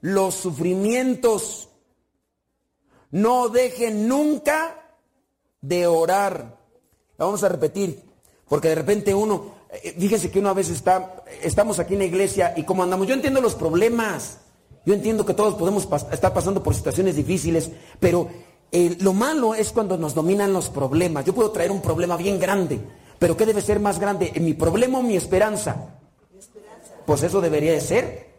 los sufrimientos, no dejen nunca de orar. La vamos a repetir, porque de repente uno, eh, fíjese que uno a veces está, estamos aquí en la iglesia y como andamos, yo entiendo los problemas, yo entiendo que todos podemos estar pasando por situaciones difíciles, pero eh, lo malo es cuando nos dominan los problemas. Yo puedo traer un problema bien grande, pero ¿qué debe ser más grande? ¿Mi problema o mi esperanza? Pues eso debería de ser.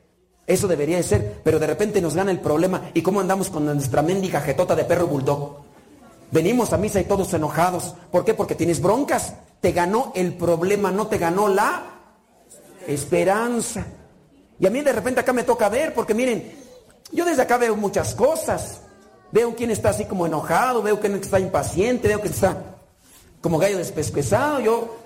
Eso debería de ser, pero de repente nos gana el problema. ¿Y cómo andamos con nuestra mendiga jetota de perro bulldog? Venimos a misa y todos enojados. ¿Por qué? Porque tienes broncas. Te ganó el problema, no te ganó la esperanza. Y a mí de repente acá me toca ver, porque miren, yo desde acá veo muchas cosas. Veo quién está así como enojado, veo quién está impaciente, veo que está como gallo despescuezado. Yo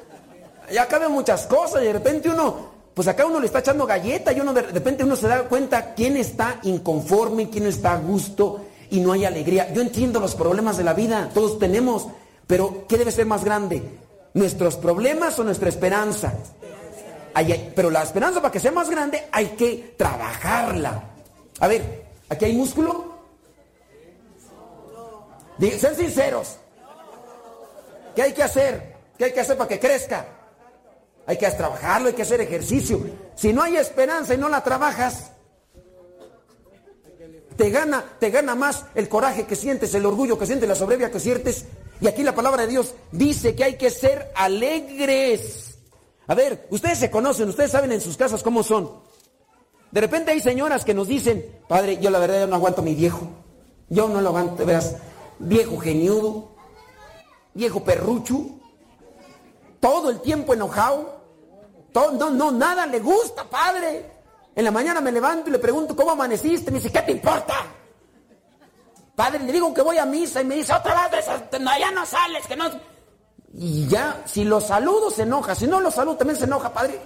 y acá veo muchas cosas y de repente uno, pues acá uno le está echando galleta y uno de repente uno se da cuenta quién está inconforme, quién está a gusto y no hay alegría. Yo entiendo los problemas de la vida, todos tenemos, pero ¿qué debe ser más grande? ¿Nuestros problemas o nuestra esperanza? Pero la esperanza para que sea más grande hay que trabajarla. A ver, ¿aquí hay músculo? Sean sinceros. ¿Qué hay que hacer? ¿Qué hay que hacer para que crezca? Hay que trabajarlo, hay que hacer ejercicio. Si no hay esperanza y no la trabajas, te gana, te gana más el coraje que sientes, el orgullo que sientes, la soberbia que sientes. Y aquí la palabra de Dios dice que hay que ser alegres. A ver, ustedes se conocen, ustedes saben en sus casas cómo son. De repente hay señoras que nos dicen, padre, yo la verdad yo no aguanto a mi viejo. Yo no lo aguanto, verás, viejo geniudo, viejo perrucho, todo el tiempo enojado. No, no, nada le gusta, padre. En la mañana me levanto y le pregunto, ¿cómo amaneciste? Me dice, ¿qué te importa? Padre, le digo que voy a misa y me dice, otra vez, no, ya no sales, que no... Y ya, si lo saludo se enoja, si no lo saludo también se enoja, padre.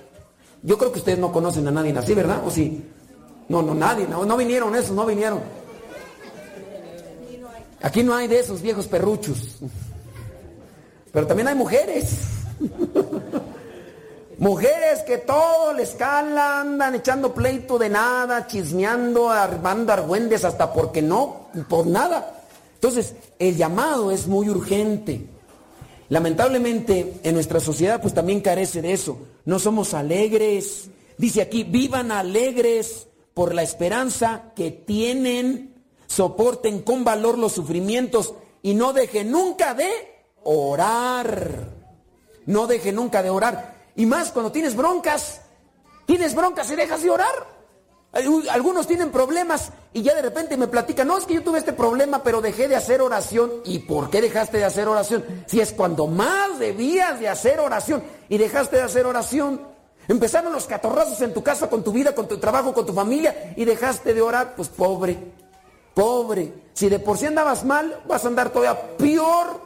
Yo creo que ustedes no conocen a nadie así, ¿verdad? ¿O sí? No, no, nadie, no, no vinieron esos, no vinieron. Aquí no hay de esos viejos perruchos. Pero también hay mujeres. [laughs] Mujeres que todo les cala, andan echando pleito de nada, chismeando, armando argüendes hasta porque no, por nada. Entonces, el llamado es muy urgente. Lamentablemente, en nuestra sociedad pues también carece de eso. No somos alegres. Dice aquí, vivan alegres por la esperanza que tienen, soporten con valor los sufrimientos y no dejen nunca de orar. No dejen nunca de orar. Y más cuando tienes broncas. Tienes broncas y dejas de orar. Algunos tienen problemas y ya de repente me platican, no, es que yo tuve este problema, pero dejé de hacer oración. ¿Y por qué dejaste de hacer oración? Si es cuando más debías de hacer oración y dejaste de hacer oración. Empezaron los catorrazos en tu casa, con tu vida, con tu trabajo, con tu familia y dejaste de orar, pues pobre, pobre. Si de por sí andabas mal, vas a andar todavía peor.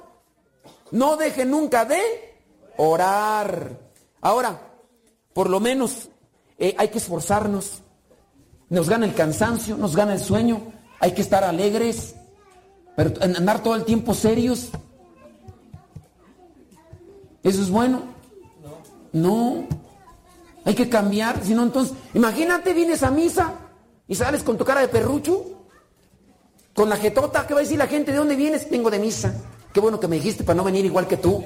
No deje nunca de orar. Ahora, por lo menos eh, hay que esforzarnos. Nos gana el cansancio, nos gana el sueño. Hay que estar alegres, pero andar todo el tiempo serios. ¿Eso es bueno? No. Hay que cambiar, si no entonces, imagínate, vienes a misa y sales con tu cara de perrucho, con la jetota, ¿qué va a decir la gente? ¿De dónde vienes? Vengo de misa. Qué bueno que me dijiste para no venir igual que tú.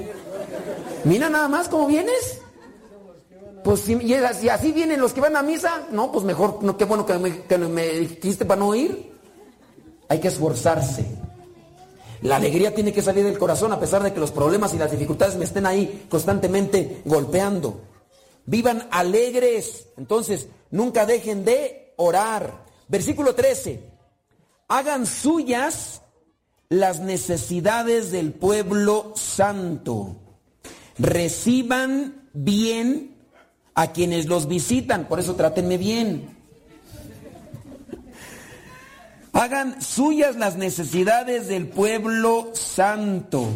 Mira nada más cómo vienes. Pues si, y así vienen los que van a misa, no, pues mejor, qué bueno que me, dijiste para no ir. Hay que esforzarse. La alegría tiene que salir del corazón a pesar de que los problemas y las dificultades me estén ahí constantemente golpeando. Vivan alegres. Entonces, nunca dejen de orar. Versículo 13. Hagan suyas las necesidades del pueblo santo. Reciban bien a quienes los visitan, por eso trátenme bien. Hagan suyas las necesidades del pueblo santo.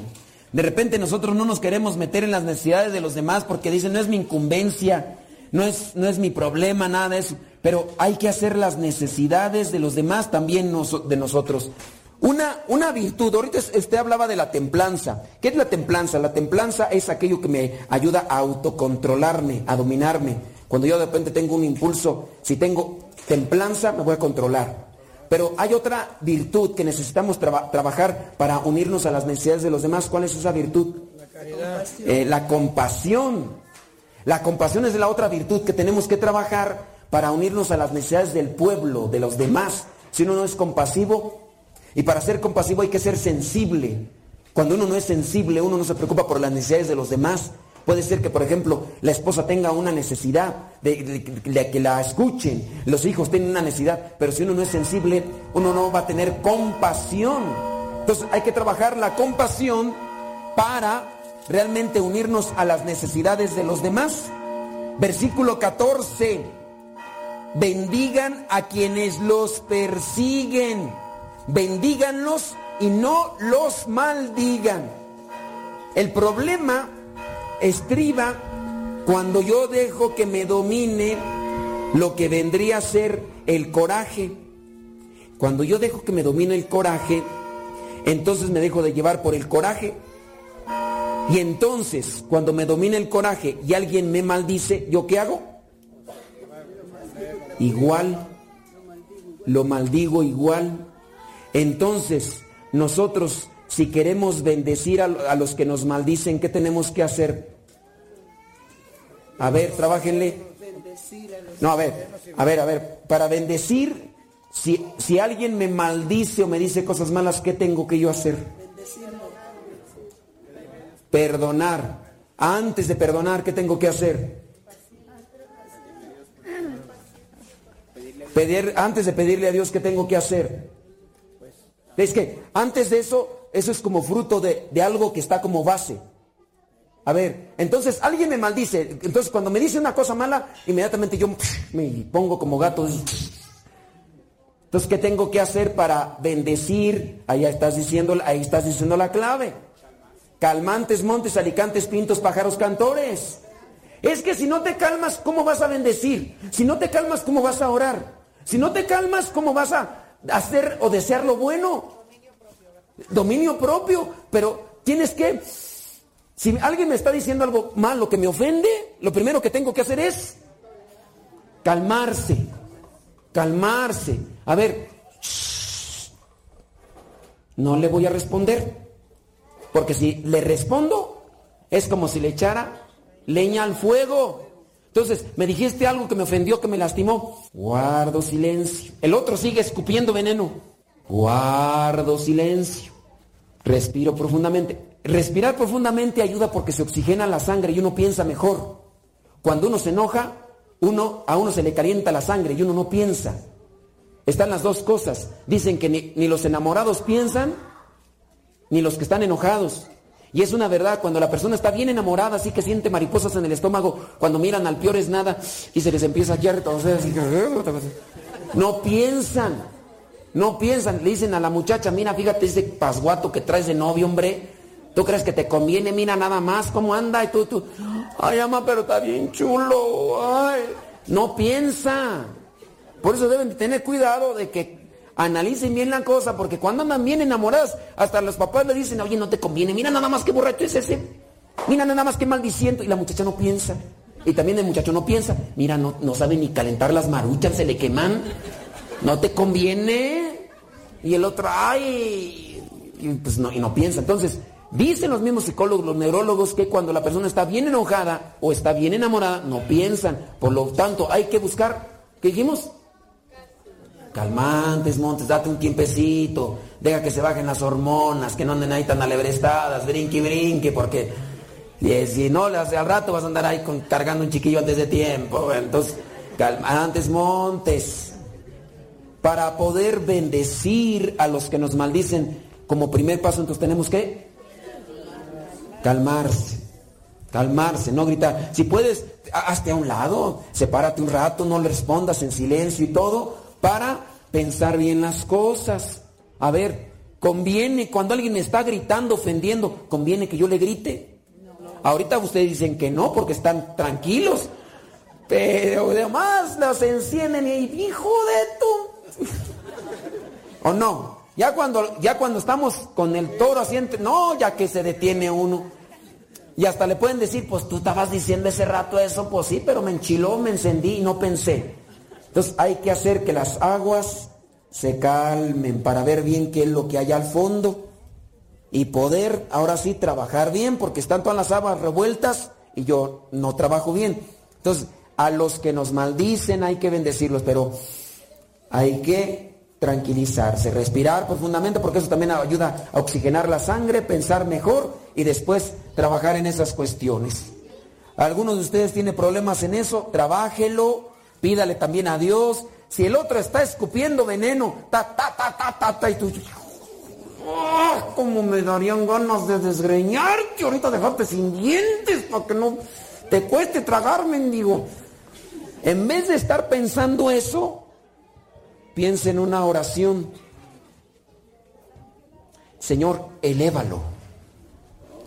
De repente nosotros no nos queremos meter en las necesidades de los demás porque dicen, no es mi incumbencia, no es, no es mi problema, nada de eso. Pero hay que hacer las necesidades de los demás también de nosotros. Una, una virtud, ahorita usted hablaba de la templanza. ¿Qué es la templanza? La templanza es aquello que me ayuda a autocontrolarme, a dominarme. Cuando yo de repente tengo un impulso, si tengo templanza, me voy a controlar. Pero hay otra virtud que necesitamos trabajar para unirnos a las necesidades de los demás. ¿Cuál es esa virtud? La caridad. Eh, la compasión. La compasión es la otra virtud que tenemos que trabajar para unirnos a las necesidades del pueblo, de los demás. Si uno no es compasivo, y para ser compasivo hay que ser sensible. Cuando uno no es sensible, uno no se preocupa por las necesidades de los demás. Puede ser que, por ejemplo, la esposa tenga una necesidad de, que la escuchen, los hijos tienen una necesidad, pero si uno no es sensible, uno no va a tener compasión. Entonces hay que trabajar la compasión para realmente unirnos a las necesidades de los demás. Versículo 14. Bendigan a quienes los persiguen bendíganlos y no los maldigan. El problema estriba cuando yo dejo que me domine lo que vendría a ser el coraje. Cuando yo dejo que me domine el coraje, entonces me dejo de llevar por el coraje. Y entonces, cuando me domina el coraje y alguien me maldice, ¿yo qué hago? Igual, lo maldigo igual. Entonces, nosotros, si queremos bendecir a, los que nos maldicen, ¿qué tenemos que hacer? A ver, trabajenle. No, a ver, a ver, a ver, para bendecir, si, si alguien me maldice o me dice cosas malas, ¿qué tengo que yo hacer? Perdonar. Antes de perdonar, ¿qué tengo que hacer? Pedir, antes de pedirle a Dios, ¿qué tengo que hacer? Es que antes de eso, eso es como fruto de, algo que está como base. A ver, entonces alguien me maldice. Entonces cuando me dice una cosa mala, inmediatamente yo me pongo como gato. Entonces, ¿qué tengo que hacer para bendecir? Ahí estás diciendo, ahí estás diciendo la clave. Calmantes, montes, alicantes, pintos, pájaros, cantores. Es que si no te calmas, ¿cómo vas a bendecir? Si no te calmas, ¿cómo vas a orar? Si no te calmas, ¿cómo vas a hacer o desear lo bueno? Dominio propio. Pero tienes que, si alguien me está diciendo algo malo que me ofende, lo primero que tengo que hacer es calmarse. Calmarse. A ver, no le voy a responder. Porque si le respondo, es como si le echara leña al fuego. Entonces, me dijiste algo que me ofendió, que me lastimó. Guardo silencio. El otro sigue escupiendo veneno. Guardo silencio. Respiro profundamente. Respirar profundamente ayuda porque se oxigena la sangre y uno piensa mejor. Cuando uno se enoja, uno, a uno se le calienta la sangre y uno no piensa. Están las dos cosas. Dicen que ni, ni los enamorados piensan, ni los que están enojados. Y es una verdad, cuando la persona está bien enamorada, así que siente mariposas en el estómago, cuando miran al peor es nada y se les empieza a retorcer así No piensan, no piensan. Le dicen a la muchacha, mira, fíjate ese pasguato que traes de novio, hombre. ¿Tú crees que te conviene? Mira nada más cómo anda y tú, tú. Ay, ama, pero está bien chulo. Ay. No piensa. Por eso deben tener cuidado de que analicen bien la cosa, porque cuando andan bien enamoradas, hasta los papás le dicen, oye, no te conviene, mira nada más que borracho es ese, mira nada más que maldiciendo, y la muchacha no piensa. Y también el muchacho no piensa, mira, no, no sabe ni calentar las maruchas, se le queman, no te conviene. Y el otro, ay, y pues no, y no piensa. Entonces, dicen los mismos psicólogos, los neurólogos, que cuando la persona está bien enojada o está bien enamorada, no piensan. Por lo tanto, hay que buscar, ¿qué dijimos? Calmantes, montes, date un tiempecito, deja que se bajen las hormonas, que no anden ahí tan alebrestadas, brinque, brinque, porque si no, al rato vas a andar ahí cargando un chiquillo antes de tiempo. Entonces, calmantes, montes, para poder bendecir a los que nos maldicen, como primer paso, entonces tenemos que calmarse. Calmarse, no gritar. Si puedes, hazte a un lado, sepárate un rato, no le respondas en silencio y todo, para pensar bien las cosas. A ver, conviene, cuando alguien me está gritando, ofendiendo, conviene que yo le grite. Ahorita ustedes dicen que no, porque están tranquilos. Pero además los encienden y hijo de tu. ¿O no? Ya cuando, ya cuando estamos con el toro así, no, ya que se detiene uno. Y hasta le pueden decir, pues tú estabas diciendo ese rato eso, pues sí, pero me enchiló, me encendí y no pensé. Entonces hay que hacer que las aguas se calmen para ver bien qué es lo que hay al fondo y poder ahora sí trabajar bien porque están todas las aguas revueltas y yo no trabajo bien. Entonces, a los que nos maldicen hay que bendecirlos, pero hay que tranquilizarse, respirar profundamente porque eso también ayuda a oxigenar la sangre, pensar mejor y después trabajar en esas cuestiones. ¿Algunos de ustedes tienen problemas en eso? Trabájelo, Pídale también a Dios. Si el otro está escupiendo veneno, ta, ta, ta, ta, ta, ta, y tú, ¡ah! como me darían ganas de desgreñarte ahorita dejarte sin dientes para que no te cueste tragar, mendigo. En vez de estar pensando eso, piensa en una oración. Señor, elévalo.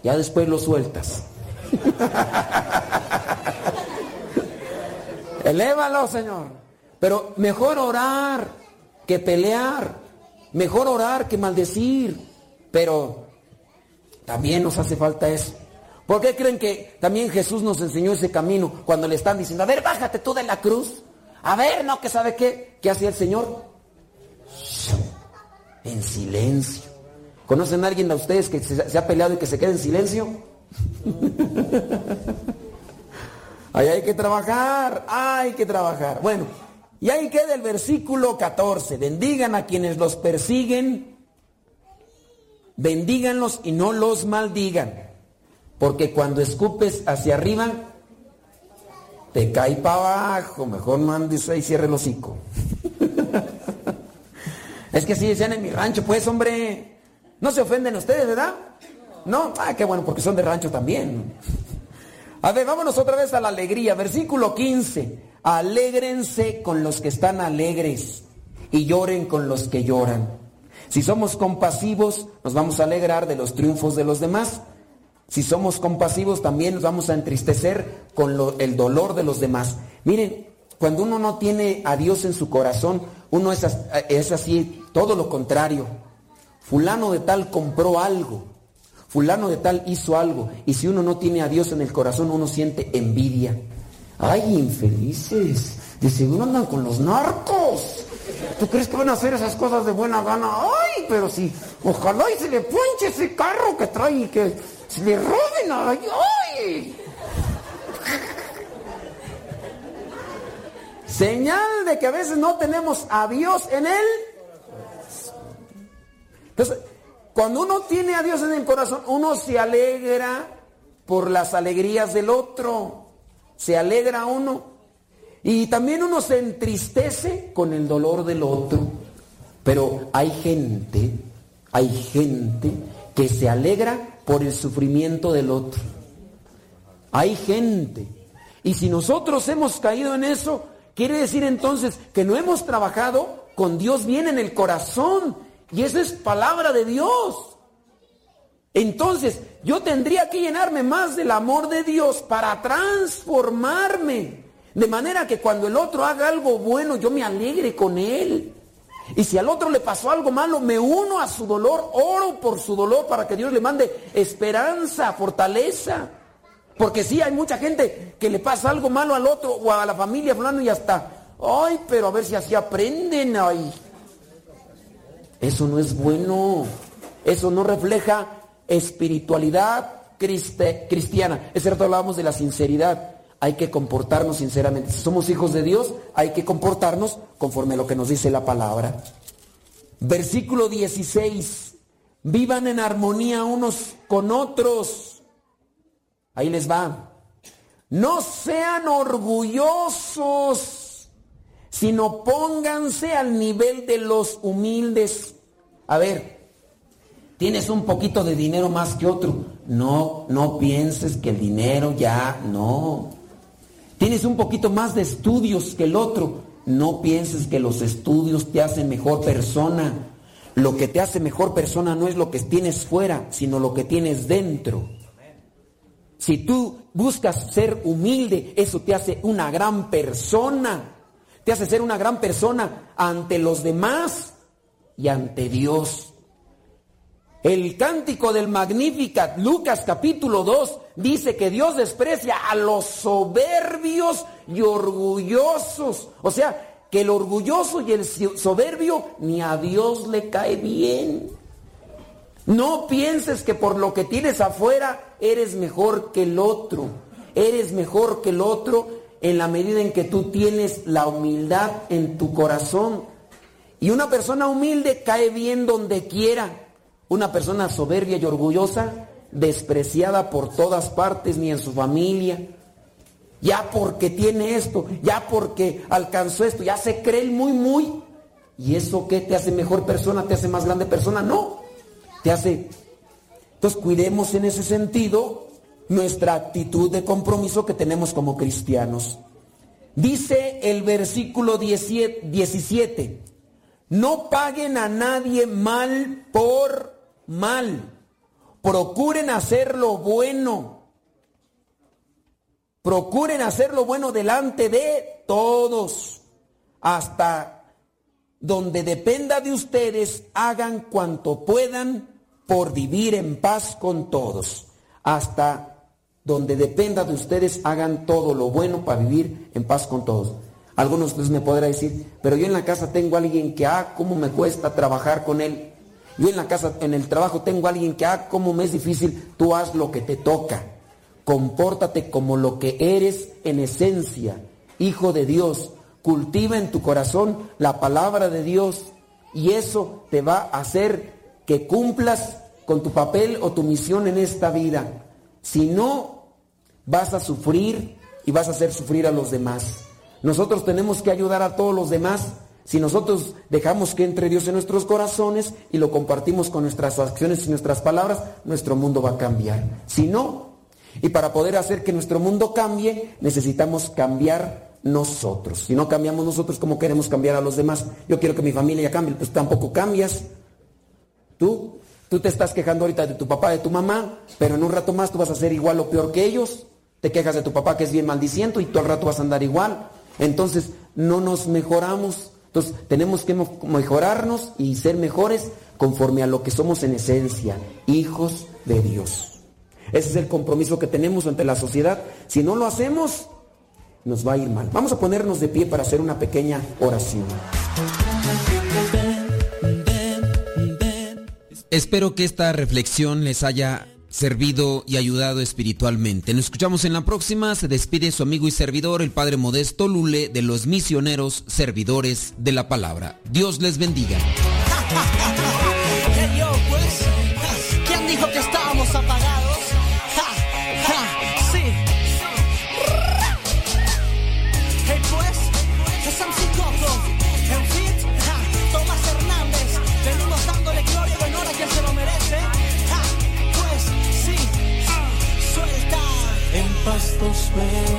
Ya después lo sueltas. [laughs] Elévalo, Señor. Pero mejor orar que pelear. Mejor orar que maldecir. Pero también nos hace falta eso. ¿Por qué creen que también Jesús nos enseñó ese camino cuando le están diciendo, a ver, bájate tú de la cruz? A ver, no, que sabe qué? ¿Qué hacía el Señor? En silencio. ¿Conocen a alguien de ustedes que se, se ha peleado y que se queda en silencio? [laughs] Ahí hay que trabajar, hay que trabajar. Bueno, y ahí queda el versículo 14. Bendigan a quienes los persiguen, bendíganlos y no los maldigan. Porque cuando escupes hacia arriba, te cae para abajo. Mejor mandes ahí, cierre el hocico. [laughs] es que si decían en mi rancho, pues hombre, no se ofenden ustedes, ¿verdad? No, ah, qué bueno, porque son de rancho también. A ver, vámonos otra vez a la alegría. Versículo 15. Alégrense con los que están alegres y lloren con los que lloran. Si somos compasivos, nos vamos a alegrar de los triunfos de los demás. Si somos compasivos, también nos vamos a entristecer con lo- el dolor de los demás. Miren, cuando uno no tiene a Dios en su corazón, uno es, as- es así, todo lo contrario. Fulano de tal compró algo. Fulano de tal hizo algo. Y si uno no tiene a Dios en el corazón, uno siente envidia. Ay, infelices. De seguro andan con los narcos. ¿Tú crees que van a hacer esas cosas de buena gana? Ay, pero si, ojalá y se le ponche ese carro que trae y que se le roben. Ay, ay. Señal de que a veces no tenemos a Dios en él. Entonces, cuando uno tiene a Dios en el corazón, uno se alegra por las alegrías del otro. Se alegra uno. Y también uno se entristece con el dolor del otro. Pero hay gente, hay gente que se alegra por el sufrimiento del otro. Hay gente. Y si nosotros hemos caído en eso, quiere decir entonces que no hemos trabajado con Dios bien en el corazón. Y eso es palabra de Dios. Entonces, yo tendría que llenarme más del amor de Dios para transformarme. De manera que cuando el otro haga algo bueno, yo me alegre con él. Y si al otro le pasó algo malo, me uno a su dolor, oro por su dolor para que Dios le mande esperanza, fortaleza. Porque sí, hay mucha gente que le pasa algo malo al otro o a la familia fulano y hasta, ay, pero a ver si así aprenden, ay. Eso no es bueno. Eso no refleja espiritualidad cristiana. Es cierto, hablábamos de la sinceridad. Hay que comportarnos sinceramente. Si somos hijos de Dios, hay que comportarnos conforme a lo que nos dice la palabra. Versículo 16. Vivan en armonía unos con otros. Ahí les va. No sean orgullosos, sino pónganse al nivel de los humildes. A ver, tienes un poquito de dinero más que otro. No, no pienses que el dinero ya, no. Tienes un poquito más de estudios que el otro. No pienses que los estudios te hacen mejor persona. Lo que te hace mejor persona no es lo que tienes fuera, sino lo que tienes dentro. Si tú buscas ser humilde, eso te hace una gran persona. Te hace ser una gran persona ante los demás y ante Dios. El cántico del Magnificat, Lucas capítulo 2, dice que Dios desprecia a los soberbios y orgullosos. O sea, que el orgulloso y el soberbio ni a Dios le cae bien. No pienses que por lo que tienes afuera eres mejor que el otro. Eres mejor que el otro en la medida en que tú tienes la humildad en tu corazón. Y una persona humilde cae bien donde quiera. Una persona soberbia y orgullosa, despreciada por todas partes, ni en su familia. Ya porque tiene esto, ya porque alcanzó esto, ya se cree muy, muy. ¿Y eso qué te hace mejor persona? ¿Te hace más grande persona? No. Te hace... Entonces cuidemos en ese sentido nuestra actitud de compromiso que tenemos como cristianos. Dice el versículo 17, no paguen a nadie mal por mal, procuren hacer lo bueno, procuren hacer lo bueno delante de todos, hasta donde dependa de ustedes, hagan cuanto puedan por vivir en paz con todos, hasta donde dependa de ustedes, hagan todo lo bueno para vivir en paz con todos. Algunos de ustedes me podrán decir, pero yo en la casa tengo a alguien que, ah, cómo me cuesta trabajar con él. Yo en la casa, en el trabajo tengo a alguien que, ah, cómo me es difícil. Tú haz lo que te toca. Compórtate como lo que eres en esencia, hijo de Dios. Cultiva en tu corazón la palabra de Dios y eso te va a hacer que cumplas con tu papel o tu misión en esta vida. Si no, vas a sufrir y vas a hacer sufrir a los demás. Nosotros tenemos que ayudar a todos los demás. Si nosotros dejamos que entre Dios en nuestros corazones y lo compartimos con nuestras acciones y nuestras palabras, nuestro mundo va a cambiar. Si no, Y para poder hacer que nuestro mundo cambie, necesitamos cambiar nosotros. Si no cambiamos nosotros, ¿cómo queremos cambiar a los demás? Yo quiero que mi familia cambie, pues tampoco cambias. Tú, tú te estás quejando ahorita de tu papá, de tu mamá, pero en un rato más tú vas a ser igual o peor que ellos. Te quejas de tu papá que es bien maldiciento y tú al rato vas a andar igual. Entonces, no nos mejoramos. Entonces, tenemos que mejorarnos y ser mejores conforme a lo que somos en esencia, hijos de Dios. Ese es el compromiso que tenemos ante la sociedad. Si no lo hacemos, nos va a ir mal. Vamos a ponernos de pie para hacer una pequeña oración. Espero que esta reflexión les haya servido y ayudado espiritualmente. Nos escuchamos en la próxima. Se despide su amigo y servidor, el Padre Modesto Lule, de los misioneros servidores de la palabra. Dios les bendiga. [laughs] where